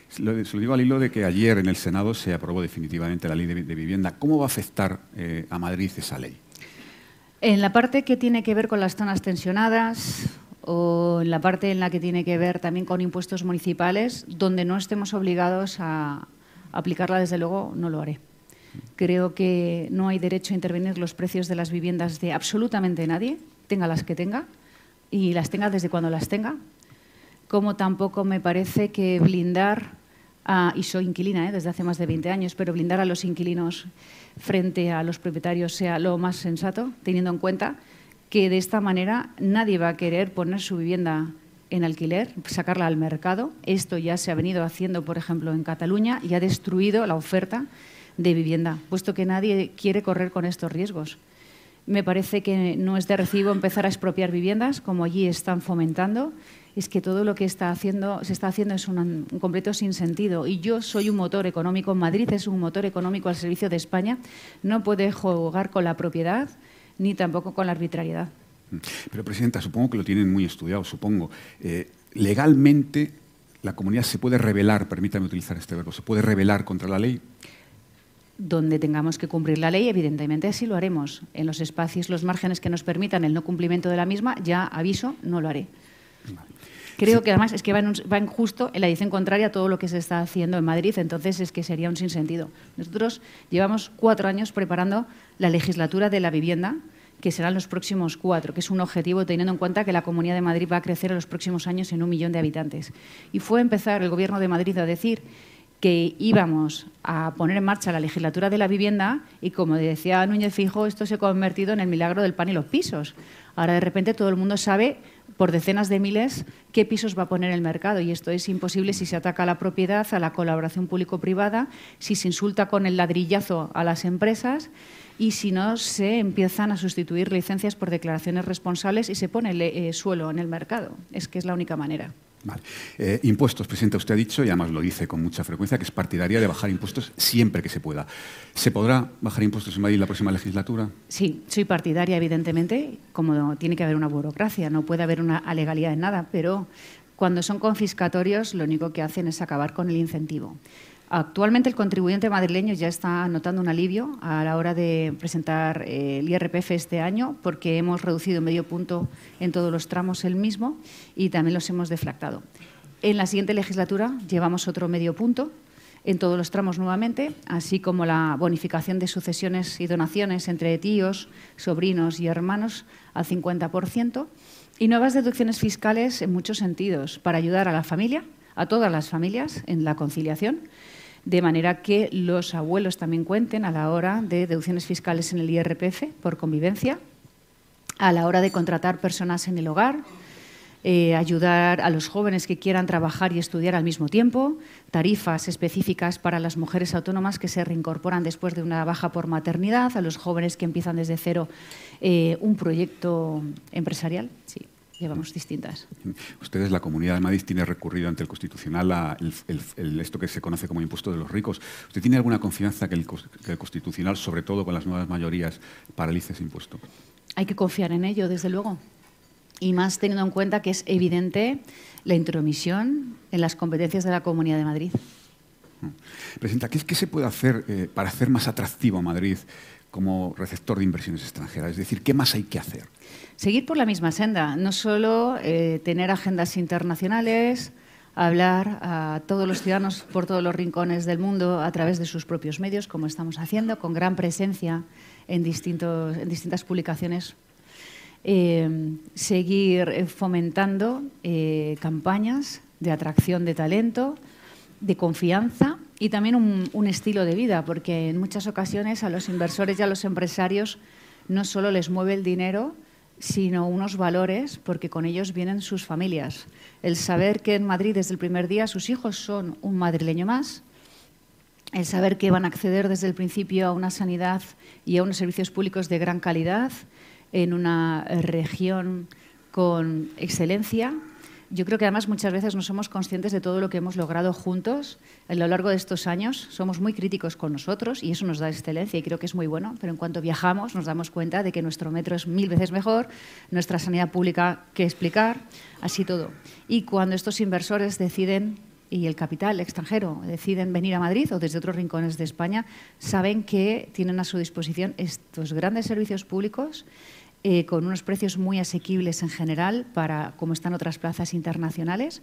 Se lo, digo al hilo de que ayer en el Senado se aprobó definitivamente la ley de, vivienda. ¿Cómo va a afectar eh, a Madrid esa ley? En la parte que tiene que ver con las zonas tensionadas o en la parte en la que tiene que ver también con impuestos municipales, donde no estemos obligados a aplicarla, desde luego, no lo haré. Creo que no hay derecho a intervenir los precios de las viviendas de absolutamente nadie, tenga las que tenga, y las tenga desde cuando las tenga. Como tampoco me parece que blindar, y soy inquilina ¿eh? desde hace más de 20 años, pero blindar a los inquilinos frente a los propietarios sea lo más sensato, teniendo en cuenta que de esta manera nadie va a querer poner su vivienda en alquiler, sacarla al mercado. Esto ya se ha venido haciendo, por ejemplo, en Cataluña y ha destruido la oferta de vivienda, puesto que nadie quiere correr con estos riesgos. Me parece que no es de recibo empezar a expropiar viviendas, como allí están fomentando. Es que todo lo que está haciendo, se está haciendo es un, completo sinsentido. Y yo soy un motor económico, Madrid es un motor económico al servicio de España. No puede jugar con la propiedad ni tampoco con la arbitrariedad. Pero, Presidenta, supongo que lo tienen muy estudiado, supongo. Eh, legalmente, la comunidad se puede rebelar, permítame utilizar este verbo, se puede rebelar contra la ley donde tengamos que cumplir la ley, evidentemente así lo haremos. En los espacios, los márgenes que nos permitan el no cumplimiento de la misma, ya aviso, no lo haré. Creo que además es que va en, justo en la edición contraria a todo lo que se está haciendo en Madrid, entonces es que sería un sinsentido. Nosotros llevamos cuatro años preparando la legislatura de la vivienda, que serán los próximos cuatro, que es un objetivo teniendo en cuenta que la Comunidad de Madrid va a crecer en los próximos años en un millón de habitantes. Y fue empezar el Gobierno de Madrid a decir que íbamos a poner en marcha la legislatura de la vivienda y, como decía Núñez Fijo, esto se ha convertido en el milagro del pan y los pisos. Ahora, de repente, todo el mundo sabe por decenas de miles qué pisos va a poner el mercado y esto es imposible si se ataca a la propiedad, a la colaboración público-privada, si se insulta con el ladrillazo a las empresas y si no se empiezan a sustituir licencias por declaraciones responsables y se pone el, eh, suelo en el mercado. Es que es la única manera. Eh, impuestos, Presidente, usted ha dicho, y además lo dice con mucha frecuencia, que es partidaria de bajar impuestos siempre que se pueda. ¿Se podrá bajar impuestos en Madrid la próxima legislatura? Sí, soy partidaria, evidentemente, como tiene que haber una burocracia, no puede haber una alegalidad en nada, pero cuando son confiscatorios lo único que hacen es acabar con el incentivo. Actualmente el contribuyente madrileño ya está notando un alivio a la hora de presentar eh, el IRPF este año porque hemos reducido medio punto en todos los tramos el mismo y también los hemos deflactado. En la siguiente legislatura llevamos otro medio punto en todos los tramos nuevamente, así como la bonificación de sucesiones y donaciones entre tíos, sobrinos y hermanos al 50% y nuevas deducciones fiscales en muchos sentidos para ayudar a la familia, a todas las familias en la conciliación de manera que los abuelos también cuenten a la hora de deducciones fiscales en el IRPF por convivencia, a la hora de contratar personas en el hogar, eh, ayudar a los jóvenes que quieran trabajar y estudiar al mismo tiempo, tarifas específicas para las mujeres autónomas que se reincorporan después de una baja por maternidad, a los jóvenes que empiezan desde cero eh, un proyecto empresarial. Sí llevamos distintas. Ustedes, la Comunidad de Madrid, tiene recurrido ante el Constitucional a esto que se conoce como impuesto de los ricos. ¿Usted tiene alguna confianza que el, Constitucional, sobre todo con las nuevas mayorías, paralice ese impuesto? Hay que confiar en ello, desde luego. Y más teniendo en cuenta que es evidente la intromisión en las competencias de la Comunidad de Madrid. Mm. Presidenta, ¿qué, qué se puede hacer eh, para hacer más atractivo a Madrid como receptor de inversiones extranjeras? Es decir, ¿qué más hay que hacer? Seguir por la misma senda, no solo eh, tener agendas internacionales, hablar a todos los ciudadanos por todos los rincones del mundo a través de sus propios medios, como estamos haciendo, con gran presencia en, distintos, distintas publicaciones. Eh, seguir eh, fomentando campañas de atracción de talento, de confianza y también un, estilo de vida, porque en muchas ocasiones a los inversores y a los empresarios no solo les mueve el dinero, sino unos valores, porque con ellos vienen sus familias. El saber que en Madrid desde el primer día sus hijos son un madrileño más, el saber que van a acceder desde el principio a una sanidad y a unos servicios públicos de gran calidad en una región con excelencia, Yo creo que además muchas veces no somos conscientes de todo lo que hemos logrado juntos a lo largo de estos años. Somos muy críticos con nosotros y eso nos da excelencia y creo que es muy bueno, pero en cuanto viajamos nos damos cuenta de que nuestro metro es mil veces mejor, nuestra sanidad pública que explicar, así todo. Y cuando estos inversores deciden y el capital extranjero deciden venir a Madrid o desde otros rincones de España, saben que tienen a su disposición estos grandes servicios públicos eh, con unos precios muy asequibles en general para como están otras plazas internacionales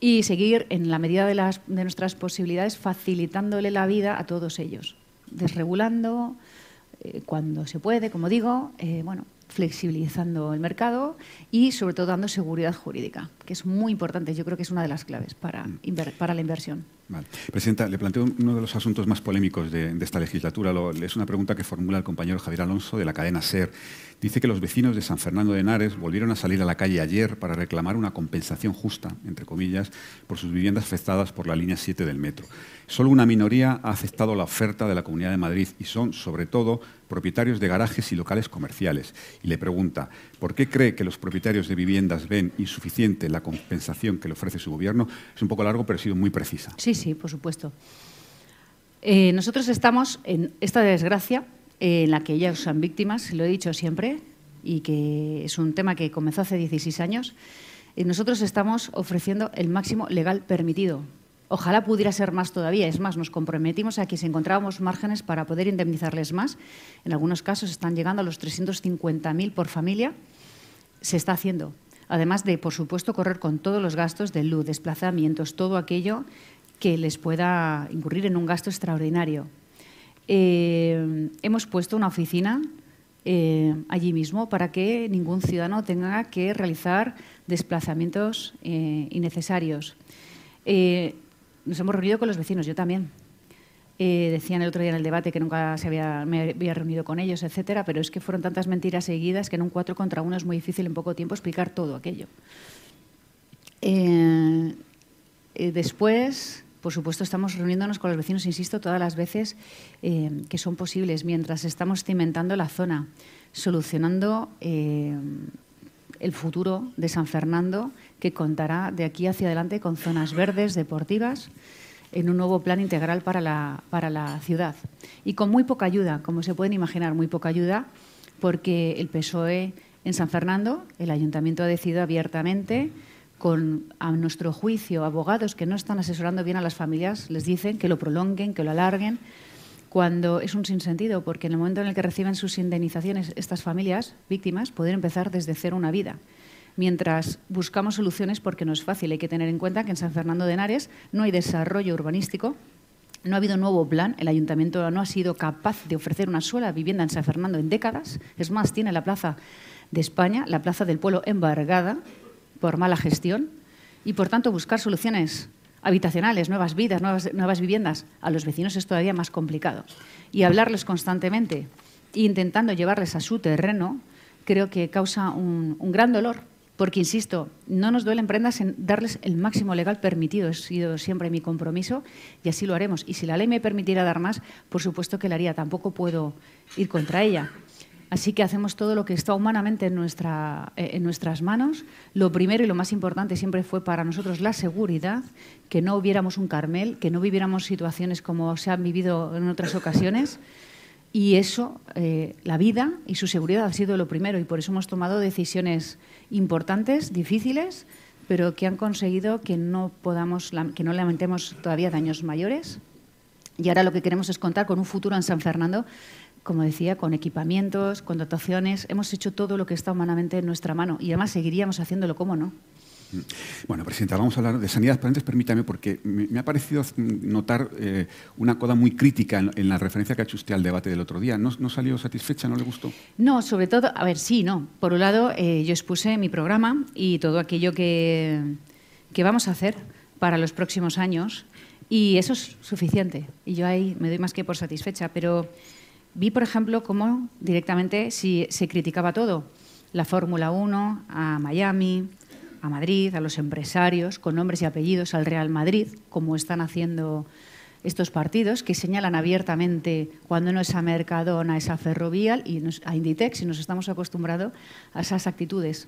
y seguir en la medida de, las, de nuestras posibilidades facilitándole la vida a todos ellos, desregulando eh, cuando se puede, como digo, eh, bueno, flexibilizando el mercado y sobre todo dando seguridad jurídica, que es muy importante. Yo creo que es una de las claves para, mm. para la inversión. Presidenta, le planteo uno de los asuntos más polémicos de, esta legislatura. es una pregunta que formula el compañero Javier Alonso de la cadena SER. Dice que los vecinos de San Fernando de Henares volvieron a salir a la calle ayer para reclamar una compensación justa, entre comillas, por sus viviendas afectadas por la línea 7 del metro. Solo una minoría ha aceptado la oferta de la Comunidad de Madrid y son, sobre todo, propietarios de garajes y locales comerciales. Y le pregunta, ¿por qué cree que los propietarios de viviendas ven insuficiente la compensación que le ofrece su gobierno? Es un poco largo, pero ha sido muy precisa. Sí, sí, por supuesto. Eh, nosotros estamos en esta desgracia en la que ellas son víctimas, lo he dicho siempre, y que es un tema que comenzó hace 16 años. Y nosotros estamos ofreciendo el máximo legal permitido. Ojalá pudiera ser más todavía. Es más, nos comprometimos a que si encontrábamos márgenes para poder indemnizarles más, en algunos casos están llegando a los 350.000 por familia, se está haciendo. Además de, por supuesto, correr con todos los gastos de luz, desplazamientos, todo aquello que les pueda incurrir en un gasto extraordinario. Eh, hemos puesto una oficina eh, allí mismo para que ningún ciudadano tenga que realizar desplazamientos eh, innecesarios. nos hemos reunido con los vecinos, yo también. decían el otro día en el debate que nunca se había, me había reunido con ellos, etcétera, pero es que fueron tantas mentiras seguidas que en un cuatro contra uno es muy difícil en poco tiempo explicar todo aquello. después, por supuesto, estamos reuniéndonos con los vecinos, insisto, todas las veces eh, que son posibles, mientras estamos cimentando la zona, solucionando eh, el futuro de San Fernando, que contará de aquí hacia adelante con zonas verdes, deportivas, en un nuevo plan integral para la, para la ciudad. Y con muy poca ayuda, como se pueden imaginar, muy poca ayuda, porque el PSOE en San Fernando, el ayuntamiento ha decidido abiertamente con, a nuestro juicio, abogados que no están asesorando bien a las familias, les dicen que lo prolonguen, que lo alarguen, cuando es un sinsentido, porque en el momento en el que reciben sus indemnizaciones, estas familias víctimas pueden empezar desde cero una vida. Mientras buscamos soluciones, porque no es fácil, hay que tener en cuenta que en San Fernando de Henares no hay desarrollo urbanístico, no ha habido nuevo plan, el ayuntamiento no ha sido capaz de ofrecer una sola vivienda en San Fernando en décadas, es más, tiene la plaza de España, la plaza del pueblo embargada, por mala gestión y, por tanto, buscar soluciones habitacionales, nuevas vidas, nuevas, viviendas, a los vecinos es todavía más complicado. Y hablarles constantemente, intentando llevarles a su terreno, creo que causa un, gran dolor, porque, insisto, no nos duelen prendas en darles el máximo legal permitido. Ha sido siempre mi compromiso y así lo haremos. Y si la ley me permitiera dar más, por supuesto que la haría. Tampoco puedo ir contra ella. Así que hacemos todo lo que está humanamente en, eh, en nuestras manos. Lo primero y lo más importante siempre fue para nosotros la seguridad, que no hubiéramos un Carmel, que no viviéramos situaciones como se han vivido en otras ocasiones. Y eso, eh, la vida y su seguridad ha sido lo primero y por eso hemos tomado decisiones importantes, difíciles, pero que han conseguido que no podamos, que no lamentemos todavía daños mayores. Y ahora lo que queremos es contar con un futuro en San Fernando como decía, con equipamientos, con dotaciones. Hemos hecho todo lo que está humanamente en nuestra mano y además seguiríamos haciéndolo, ¿cómo no? Mm. Bueno, Presidenta, vamos a hablar de sanidad, pero antes permítame, porque me, ha parecido notar eh, una coda muy crítica en, la referencia que ha hecho usted al debate del otro día. ¿No, salió satisfecha? ¿No le gustó? No, sobre todo, a ver, sí, no. Por un lado, eh, yo expuse mi programa y todo aquello que, que vamos a hacer para los próximos años y eso es suficiente. Y yo ahí me doy más que por satisfecha, pero vi, por ejemplo, cómo directamente si se criticaba todo. La Fórmula 1, a Miami, a Madrid, a los empresarios con nombres y apellidos, al Real Madrid, como están haciendo estos partidos, que señalan abiertamente cuando no es a Mercadona, es a Ferrovial y a Inditex, y nos estamos acostumbrados a esas actitudes.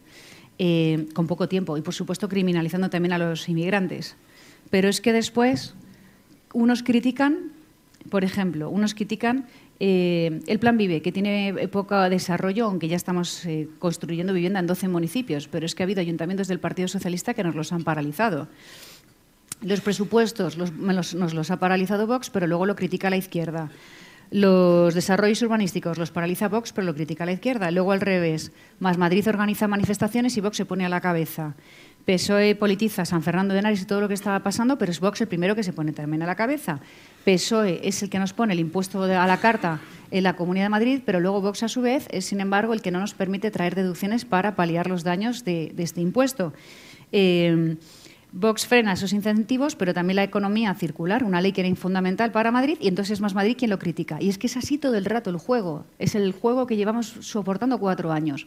eh, con poco tiempo y, por supuesto, criminalizando también a los inmigrantes. Pero es que después unos critican, por ejemplo, unos critican eh, el Plan Vive, que tiene poco desarrollo, aunque ya estamos eh, construyendo vivienda en 12 municipios, pero es que ha habido ayuntamientos del Partido Socialista que nos los han paralizado. Los presupuestos nos los ha paralizado Vox, pero luego lo critica la izquierda. Los desarrollos urbanísticos los paraliza Vox, pero lo critica la izquierda. Luego al revés, Más Madrid organiza manifestaciones y Vox se pone a la cabeza. PSOE politiza San Fernando de Henares y todo lo que estaba pasando, pero es Vox el primero que se pone también a la cabeza. PSOE es el que nos pone el impuesto a la carta en la Comunidad de Madrid, pero luego Vox, a su vez, es, sin embargo, el que no nos permite traer deducciones para paliar los daños de, este impuesto. Eh, Vox frena esos incentivos, pero también la economía circular, una ley que era fundamental para Madrid, y entonces es más Madrid quien lo critica. Y es que es así todo el rato el juego. Es el juego que llevamos soportando cuatro años.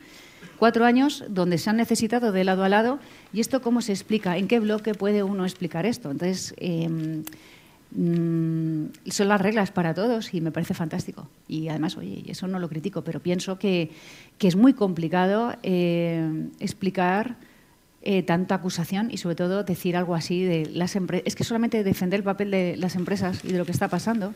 Cuatro años donde se han necesitado de lado a lado. ¿Y esto cómo se explica? ¿En qué bloque puede uno explicar esto? Entonces, em, mm, son las reglas para todos y me parece fantástico. Y además, oye, eso no lo critico, pero pienso que, es muy complicado eh, explicar eh, tanta acusación y sobre todo decir algo así de las empresas. Es que solamente defender el papel de las empresas y de lo que está pasando,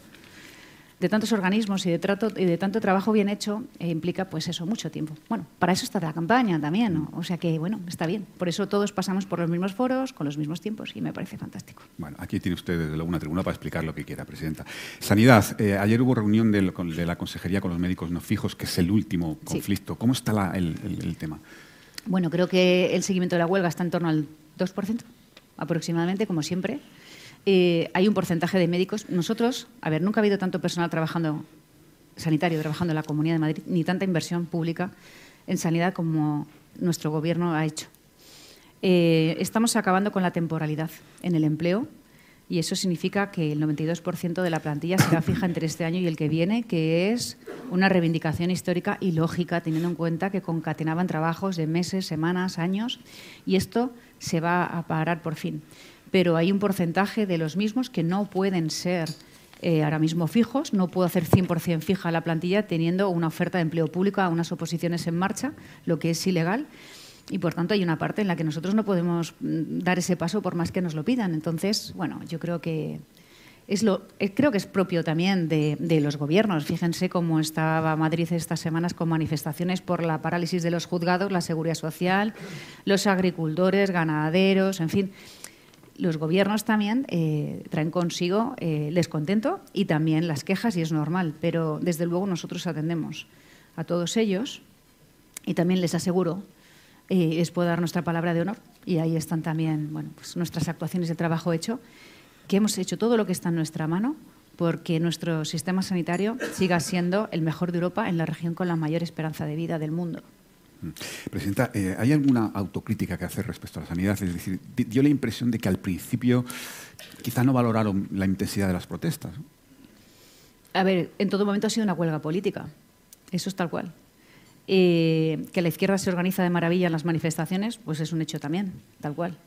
de tantos organismos y de, trato, y de tanto trabajo bien hecho, eh, implica pues eso, mucho tiempo. Bueno, para eso está la campaña también, o sea que bueno, está bien. Por eso todos pasamos por los mismos foros, con los mismos tiempos y me parece fantástico. Bueno, aquí tiene usted desde luego una tribuna para explicar lo que quiera, Presidenta. Sanidad, eh, ayer hubo reunión de, la Consejería con los médicos no fijos, que es el último conflicto. ¿Cómo está el tema? Bueno, creo que el seguimiento de la huelga está en torno al 2%, aproximadamente, como siempre. Eh, hay un porcentaje de médicos. Nosotros, a ver, nunca ha habido tanto personal trabajando, sanitario, trabajando en la Comunidad de Madrid, ni tanta inversión pública en sanidad como nuestro Gobierno ha hecho. Eh, estamos acabando con la temporalidad en el empleo y eso significa que el 92% de la plantilla será fija entre este año y el que viene, que es una reivindicación histórica y lógica, teniendo en cuenta que concatenaban trabajos de meses, semanas, años, y esto se va a parar por fin. Pero hay un porcentaje de los mismos que no pueden ser eh, ahora mismo fijos, no puedo hacer 100% fija la plantilla teniendo una oferta de empleo público a unas oposiciones en marcha, lo que es ilegal y por tanto hay una parte en la que nosotros no podemos mm, dar ese paso por más que nos lo pidan. Entonces, bueno, yo creo que es lo, eh, creo que es propio también de, los gobiernos. Fíjense cómo estaba Madrid estas semanas con manifestaciones por la parálisis de los juzgados, la seguridad social, los agricultores, ganaderos, en fin. Los gobiernos también eh, traen consigo el eh, descontento y también las quejas, y es normal, pero desde luego nosotros atendemos a todos ellos y también les aseguro y les puedo dar nuestra palabra de honor y ahí están también bueno, pues nuestras actuaciones de trabajo hecho, que hemos hecho todo lo que está en nuestra mano porque nuestro sistema sanitario siga siendo el mejor de Europa en la región con la mayor esperanza de vida del mundo. Mm. Presidenta, eh, ¿hay alguna autocrítica que hacer respecto a la sanidad? Es decir, dio la impresión de que al principio quizá no valoraron la intensidad de las protestas. A ver, en todo momento ha sido una huelga política. Eso es tal cual. Eh, que la izquierda se organiza de maravilla en las manifestaciones, pues es un hecho también, tal cual.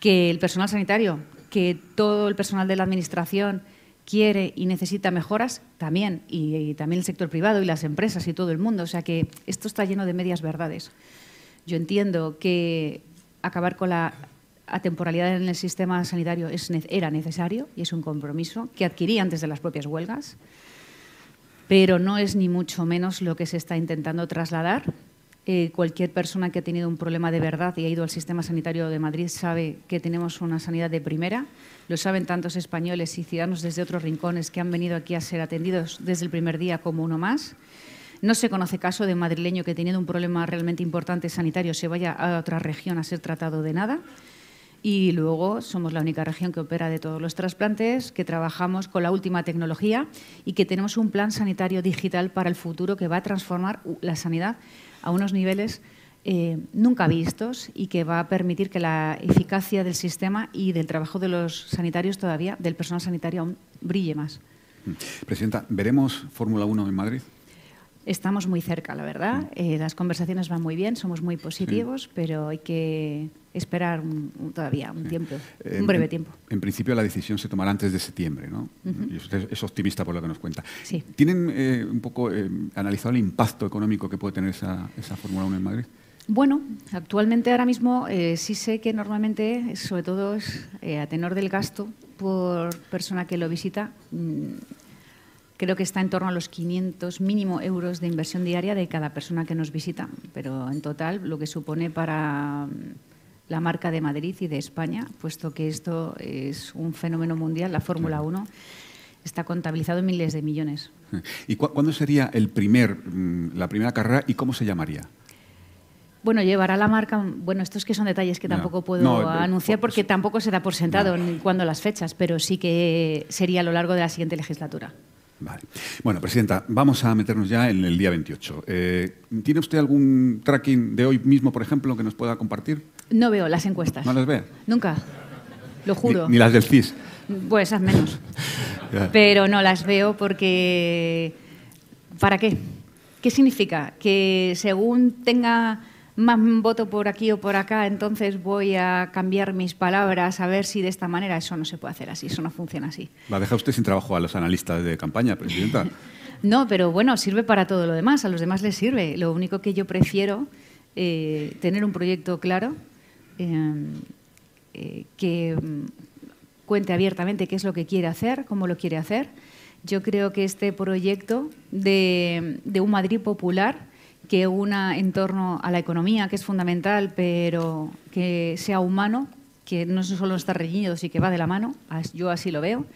Que el personal sanitario, que todo el personal de la Administración quiere y necesita mejoras, también, y, también el sector privado y las empresas y todo el mundo. O sea que esto está lleno de medias verdades. Yo entiendo que acabar con la atemporalidad en el sistema sanitario era necesario y es un compromiso que adquirí antes de las propias huelgas pero no es ni mucho menos lo que se está intentando trasladar. Eh, cualquier persona que ha tenido un problema de verdad y ha ido al sistema sanitario de Madrid sabe que tenemos una sanidad de primera. Lo saben tantos españoles y ciudadanos desde otros rincones que han venido aquí a ser atendidos desde el primer día como uno más. No se conoce caso de madrileño que teniendo un problema realmente importante sanitario se vaya a otra región a ser tratado de nada. Y luego somos la única región que opera de todos los trasplantes, que trabajamos con la última tecnología y que tenemos un plan sanitario digital para el futuro que va a transformar la sanidad a unos niveles eh, nunca vistos y que va a permitir que la eficacia del sistema y del trabajo de los sanitarios todavía, del personal sanitario, aún brille más. Presidenta, ¿veremos Fórmula 1 en Madrid? Estamos muy cerca, la verdad. Mm. Eh, las conversaciones van muy bien, somos muy positivos, pero hay que esperar todavía un tiempo, un breve tiempo. En principio la decisión se tomará antes de septiembre, ¿no? usted es optimista por lo que nos cuenta. Sí. ¿Tienen eh, un poco eh, analizado el impacto económico que puede tener esa, esa Fórmula 1 en Madrid? Bueno, actualmente ahora mismo eh, sí sé que normalmente, sobre todo es eh, a tenor del gasto por persona que lo visita, mm, creo que está en torno a los 500 mínimo euros de inversión diaria de cada persona que nos visita, pero en total lo que supone para mm, la marca de Madrid y de España, puesto que esto es un fenómeno mundial, la Fórmula 1 está contabilizado en miles de millones. ¿Y cuándo sería el primer, mm, la primera carrera y cómo se llamaría? Bueno, llevará la marca. Bueno, estos que son detalles que tampoco puedo eh, anunciar porque tampoco se da por sentado ni cuándo las fechas, pero sí que sería a lo largo de la siguiente legislatura. Vale. Bueno, Presidenta, vamos a meternos ya en el día 28. Eh, ¿Tiene usted algún tracking de hoy mismo, por ejemplo, que nos pueda compartir? No veo las encuestas. ¿No las ve? Nunca, lo juro. Ni, las del CIS. Pues esas menos. Pero no las veo porque... ¿Para qué? ¿Qué significa? Que según tenga más voto por aquí o por acá, entonces voy a cambiar mis palabras a ver si de esta manera eso no se puede hacer así, eso no funciona así. ¿Va a dejar usted sin trabajo a los analistas de campaña, Presidenta? no, pero bueno, sirve para todo lo demás, a los demás les sirve. Lo único que yo prefiero, eh, tener un proyecto claro, eh, eh, que mm, cuente abiertamente qué es lo que quiere hacer, cómo lo quiere hacer. Yo creo que este proyecto de, de un Madrid popular que una en torno a la economía, que es fundamental, pero que sea humano, que no solo está reñido, sino que va de la mano, yo así lo veo.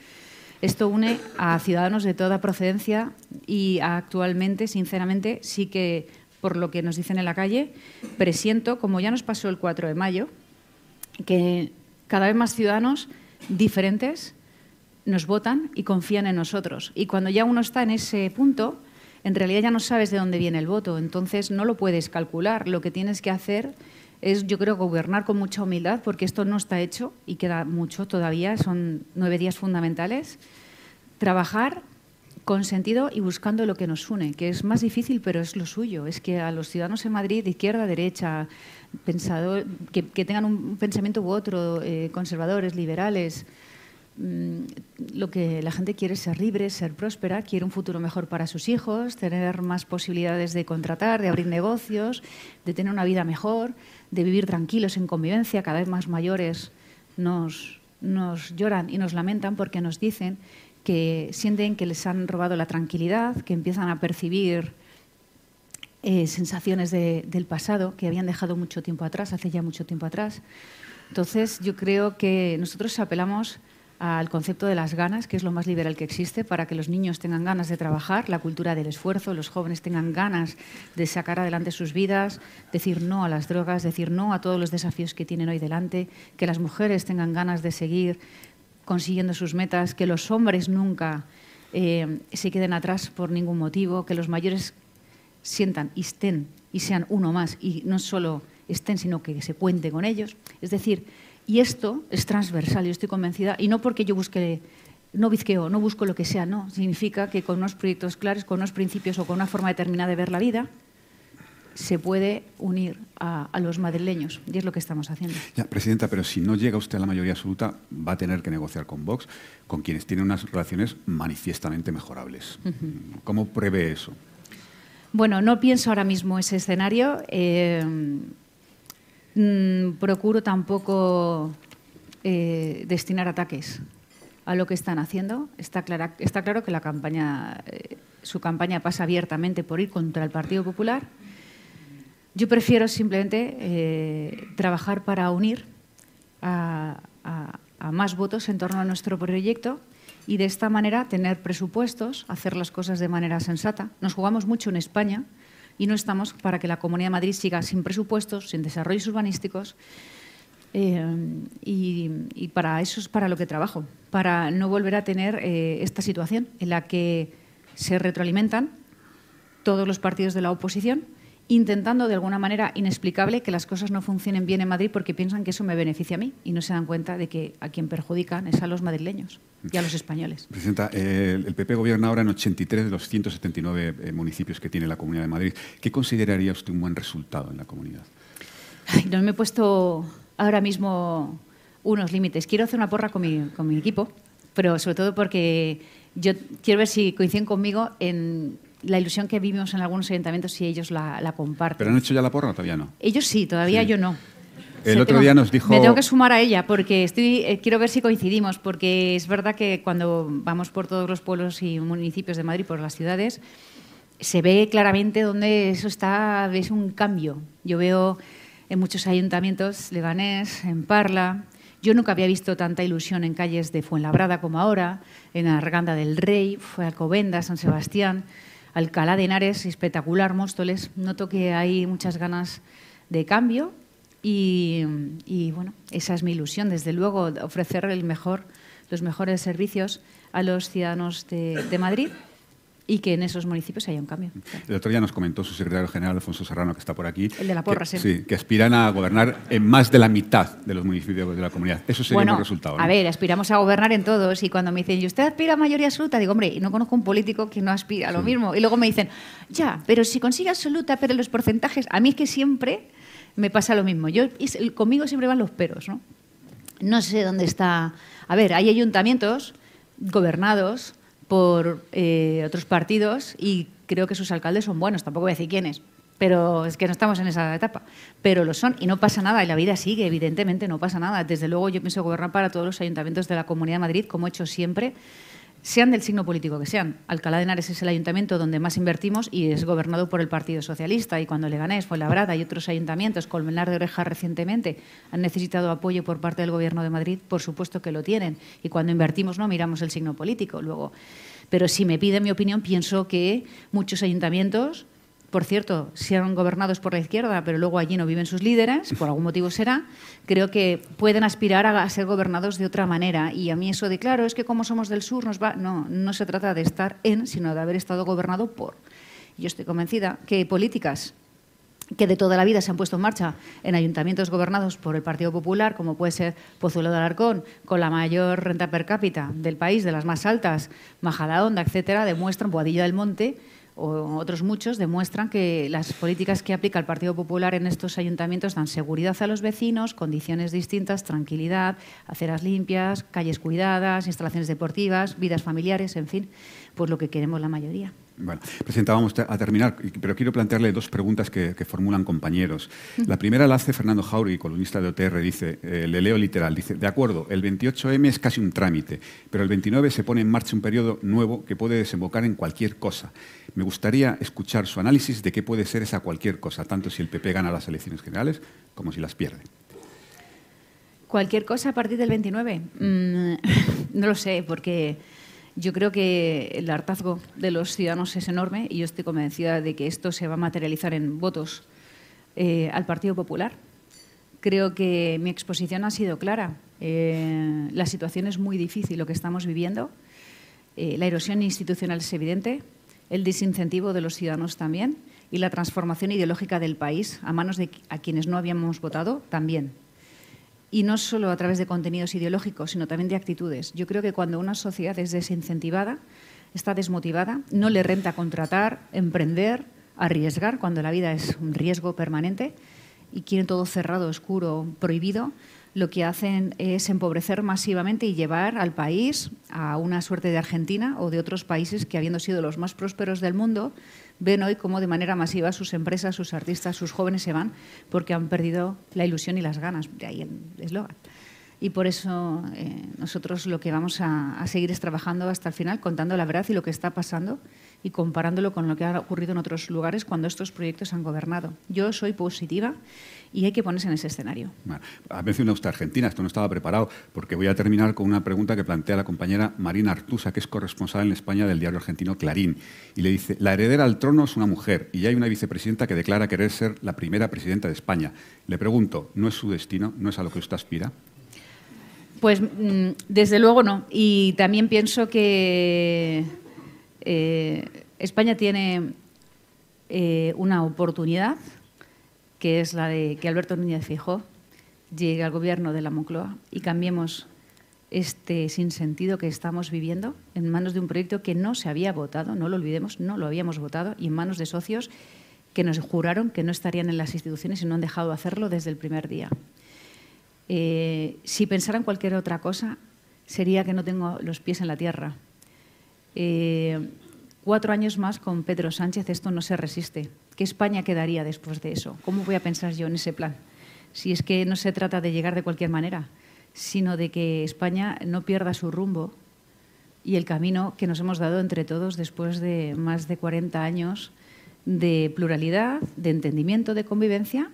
Esto une a ciudadanos de toda procedencia y actualmente, sinceramente, sí que, por lo que nos dicen en la calle, presiento, como ya nos pasó el 4 de mayo, que cada vez más ciudadanos diferentes nos votan y confían en nosotros. Y cuando ya uno está en ese punto, en realidad ya no sabes de dónde viene el voto, entonces no lo puedes calcular. Lo que tienes que hacer es, yo creo, gobernar con mucha humildad, porque esto no está hecho y queda mucho todavía, son nueve días fundamentales. Trabajar con sentido y buscando lo que nos une, que es más difícil, pero es lo suyo. Es que a los ciudadanos en Madrid, de izquierda, derecha, pensador, que, tengan un pensamiento u otro, eh, conservadores, liberales, lo que la gente quiere es ser libre, ser próspera, quiere un futuro mejor para sus hijos, tener más posibilidades de contratar, de abrir negocios, de tener una vida mejor, de vivir tranquilos en convivencia. Cada vez más mayores nos, nos lloran y nos lamentan porque nos dicen que sienten que les han robado la tranquilidad, que empiezan a percibir eh, sensaciones del pasado que habían dejado mucho tiempo atrás, hace ya mucho tiempo atrás. Entonces, yo creo que nosotros apelamos al concepto de las ganas, que es lo más liberal que existe, para que los niños tengan ganas de trabajar, la cultura del esfuerzo, los jóvenes tengan ganas de sacar adelante sus vidas, decir no a las drogas, decir no a todos los desafíos que tienen hoy delante, que las mujeres tengan ganas de seguir consiguiendo sus metas, que los hombres nunca eh, se queden atrás por ningún motivo, que los mayores sientan y estén y sean uno más y no solo estén, sino que se cuente con ellos. Es decir, y esto es transversal, yo estoy convencida, y no porque yo busque, no bizqueo, no busco lo que sea, no. Significa que con unos proyectos claros, con unos principios o con una forma determinada de ver la vida, se puede unir a, los madrileños. Y es lo que estamos haciendo. Ya, Presidenta, pero si no llega usted a la mayoría absoluta, va a tener que negociar con Vox, con quienes tienen unas relaciones manifiestamente mejorables. ¿Cómo prevé eso? Bueno, no pienso ahora mismo ese escenario. Eh, Mm, procuro tampoco eh, destinar ataques a lo que están haciendo. Está, está claro que la campaña, eh, su campaña pasa abiertamente por ir contra el Partido Popular. Yo prefiero simplemente eh, trabajar para unir a, más votos en torno a nuestro proyecto y de esta manera tener presupuestos, hacer las cosas de manera sensata. Nos jugamos mucho en España y no estamos para que la Comunidad de Madrid siga sin presupuestos, sin desarrollos urbanísticos. Eh, y, para eso es para lo que trabajo, para no volver a tener eh, esta situación en la que se retroalimentan todos los partidos de la oposición intentando de alguna manera inexplicable que las cosas no funcionen bien en Madrid porque piensan que eso me beneficia a mí y no se dan cuenta de que a quien perjudican es a los madrileños y a los españoles. Presidenta, el PP gobierna ahora en 83 de los 179 eh, municipios que tiene la Comunidad de Madrid. ¿Qué consideraría usted un buen resultado en la comunidad? no me he puesto ahora mismo unos límites. Quiero hacer una porra con mi, con mi equipo, pero sobre todo porque yo quiero ver si coinciden conmigo en la ilusión que vivimos en algunos ayuntamientos si ellos la, comparten. ¿Pero han hecho ya la porra todavía no? Ellos sí, todavía yo no. El otro día nos dijo... Me tengo que sumar a ella porque estoy, eh, quiero ver si coincidimos, porque es verdad que cuando vamos por todos los pueblos y municipios de Madrid, por las ciudades, se ve claramente donde eso está, es un cambio. Yo veo en muchos ayuntamientos, Leganés, en Parla, yo nunca había visto tanta ilusión en calles de Fuenlabrada como ahora, en Arganda del Rey, fue Alcobenda, San Sebastián, Alcalá de Henares, espectacular, Móstoles. Noto que hay muchas ganas de cambio y, bueno, esa es mi ilusión, desde luego, ofrecer el mejor, los mejores servicios a los ciudadanos de, Madrid y que en esos municipios haya un cambio. El otro día nos comentó su secretario general, Alfonso Serrano, que está por aquí. El de la porra, que, sí. que aspiran a gobernar en más de la mitad de los municipios de la comunidad. Eso sería bueno, un resultado. A ver, aspiramos a gobernar en todos y cuando me dicen, ¿y usted aspira a mayoría absoluta? Digo, hombre, no conozco un político que no aspira a lo mismo. Y luego me dicen, ya, pero si consigue absoluta, pero los porcentajes, a mí es que siempre me pasa lo mismo. Yo, conmigo siempre van los peros, ¿no? No sé dónde está. A ver, hay ayuntamientos gobernados por eh, otros partidos y creo que sus alcaldes son buenos, tampoco voy a decir quiénes, pero es que no estamos en esa etapa. Pero lo son y no pasa nada y la vida sigue, evidentemente no pasa nada. Desde luego yo pienso gobernar para todos los ayuntamientos de la Comunidad de Madrid, como he hecho siempre sean del signo político que sean. Alcalá de Henares es el ayuntamiento donde más invertimos y es gobernado por el Partido Socialista. Y cuando Leganés, Brada y otros ayuntamientos, Colmenar de Oreja recientemente, han necesitado apoyo por parte del Gobierno de Madrid, por supuesto que lo tienen. Y cuando invertimos no miramos el signo político. Luego, pero si me pide mi opinión, pienso que muchos ayuntamientos por cierto, sean gobernados por la izquierda, pero luego allí no viven sus líderes, por algún motivo será, creo que pueden aspirar a ser gobernados de otra manera. Y a mí eso de, claro, es que como somos del sur nos va... No, no se trata de estar en, sino de haber estado gobernado por. Yo estoy convencida que políticas que de toda la vida se han puesto en marcha en ayuntamientos gobernados por el Partido Popular, como puede ser Pozuelo de Alarcón, con la mayor renta per cápita del país, de las más altas, Majadahonda, etcétera, demuestran, Boadilla del Monte, o otros muchos demuestran que las políticas que aplica el Partido Popular en estos ayuntamientos dan seguridad a los vecinos, condiciones distintas, tranquilidad, aceras limpias, calles cuidadas, instalaciones deportivas, vidas familiares, en fin, pues lo que queremos la mayoría. Bueno, Presidenta, vamos a terminar, pero quiero plantearle dos preguntas que, formulan compañeros. La primera la hace Fernando Jauregui, columnista de OTR, dice, eh, le leo literal, dice, de acuerdo, el 28M es casi un trámite, pero el 29 se pone en marcha un periodo nuevo que puede desembocar en cualquier cosa. Me gustaría escuchar su análisis de qué puede ser esa cualquier cosa, tanto si el PP gana las elecciones generales como si las pierde. Cualquier cosa a partir del 29. Mm, no lo sé, porque yo creo que el hartazgo de los ciudadanos es enorme y yo estoy convencida de que esto se va a materializar en votos eh, al Partido Popular. Creo que mi exposición ha sido clara. Eh, la situación es muy difícil, lo que estamos viviendo. Eh, la erosión institucional es evidente, el desincentivo de los ciudadanos también y la transformación ideológica del país a manos de a quienes no habíamos votado también y no solo a través de contenidos ideológicos, sino también de actitudes. Yo creo que cuando una sociedad es desincentivada, está desmotivada, no le renta contratar, emprender, arriesgar, cuando la vida es un riesgo permanente y quieren todo cerrado, oscuro, prohibido, lo que hacen es empobrecer masivamente y llevar al país a una suerte de Argentina o de otros países que, habiendo sido los más prósperos del mundo, ven hoy cómo de manera masiva sus empresas, sus artistas, sus jóvenes se van porque han perdido la ilusión y las ganas. De ahí el eslogan. Y por eso eh, nosotros lo que vamos a, a, seguir es trabajando hasta el final, contando la verdad y lo que está pasando y comparándolo con lo que ha ocurrido en otros lugares cuando estos proyectos han gobernado. Yo soy positiva y hay que ponerse en ese escenario. Bueno, ha mencionado usted Argentina, esto no estaba preparado, porque voy a terminar con una pregunta que plantea la compañera Marina Artusa, que es corresponsal en España del diario argentino Clarín. Y le dice, la heredera al trono es una mujer y hay una vicepresidenta que declara querer ser la primera presidenta de España. Le pregunto, ¿no es su destino? ¿No es a lo que usted aspira? Pues mm, desde luego no. Y también pienso que eh, España tiene eh, una oportunidad que es la de que Alberto Núñez Fijó llegue al gobierno de la Moncloa y cambiemos este sinsentido que estamos viviendo en manos de un proyecto que no se había votado, no lo olvidemos, no lo habíamos votado, y en manos de socios que nos juraron que no estarían en las instituciones y no han dejado de hacerlo desde el primer día. Eh, si pensaran cualquier otra cosa, sería que no tengo los pies en la tierra. Eh, cuatro años más con Pedro Sánchez esto no se resiste. ¿Qué España quedaría después de eso? ¿Cómo voy a pensar yo en ese plan? Si es que no se trata de llegar de cualquier manera, sino de que España no pierda su rumbo y el camino que nos hemos dado entre todos después de más de 40 años de pluralidad, de entendimiento, de convivencia,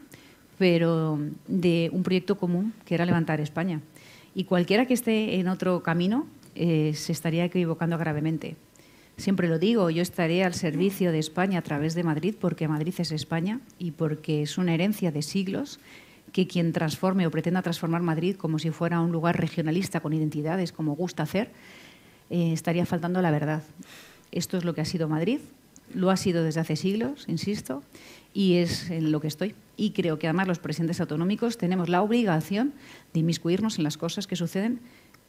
pero de un proyecto común que era levantar España. Y cualquiera que esté en otro camino eh, se estaría equivocando gravemente. Siempre lo digo, yo estaré al servicio de España a través de Madrid porque Madrid es España y porque es una herencia de siglos que quien transforme o pretenda transformar Madrid como si fuera un lugar regionalista con identidades, como gusta hacer, eh, estaría faltando la verdad. Esto es lo que ha sido Madrid, lo ha sido desde hace siglos, insisto, y es en lo que estoy. Y creo que además los presidentes autonómicos tenemos la obligación de inmiscuirnos en las cosas que suceden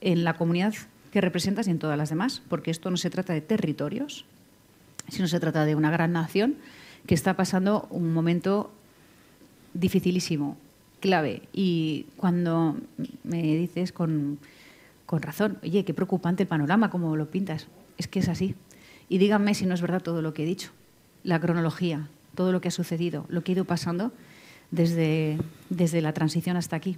en la comunidad que representas y en todas las demás, porque esto no se trata de territorios, sino se trata de una gran nación que está pasando un momento dificilísimo, clave. Y cuando me dices con, con razón, oye, qué preocupante el panorama, como lo pintas, es que es así. Y díganme si no es verdad todo lo que he dicho, la cronología, todo lo que ha sucedido, lo que ha ido pasando desde, desde la transición hasta aquí.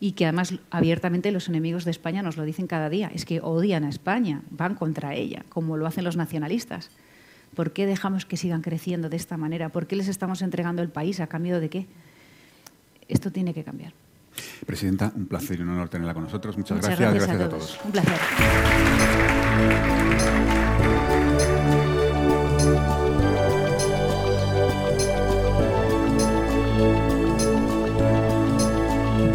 Y que además abiertamente los enemigos de España nos lo dicen cada día. Es que odian a España, van contra ella, como lo hacen los nacionalistas. ¿Por qué dejamos que sigan creciendo de esta manera? ¿Por qué les estamos entregando el país a cambio de qué? Esto tiene que cambiar. Presidenta, un placer y un honor tenerla con nosotros. Muchas, gracias. Gracias, a todos. Un placer.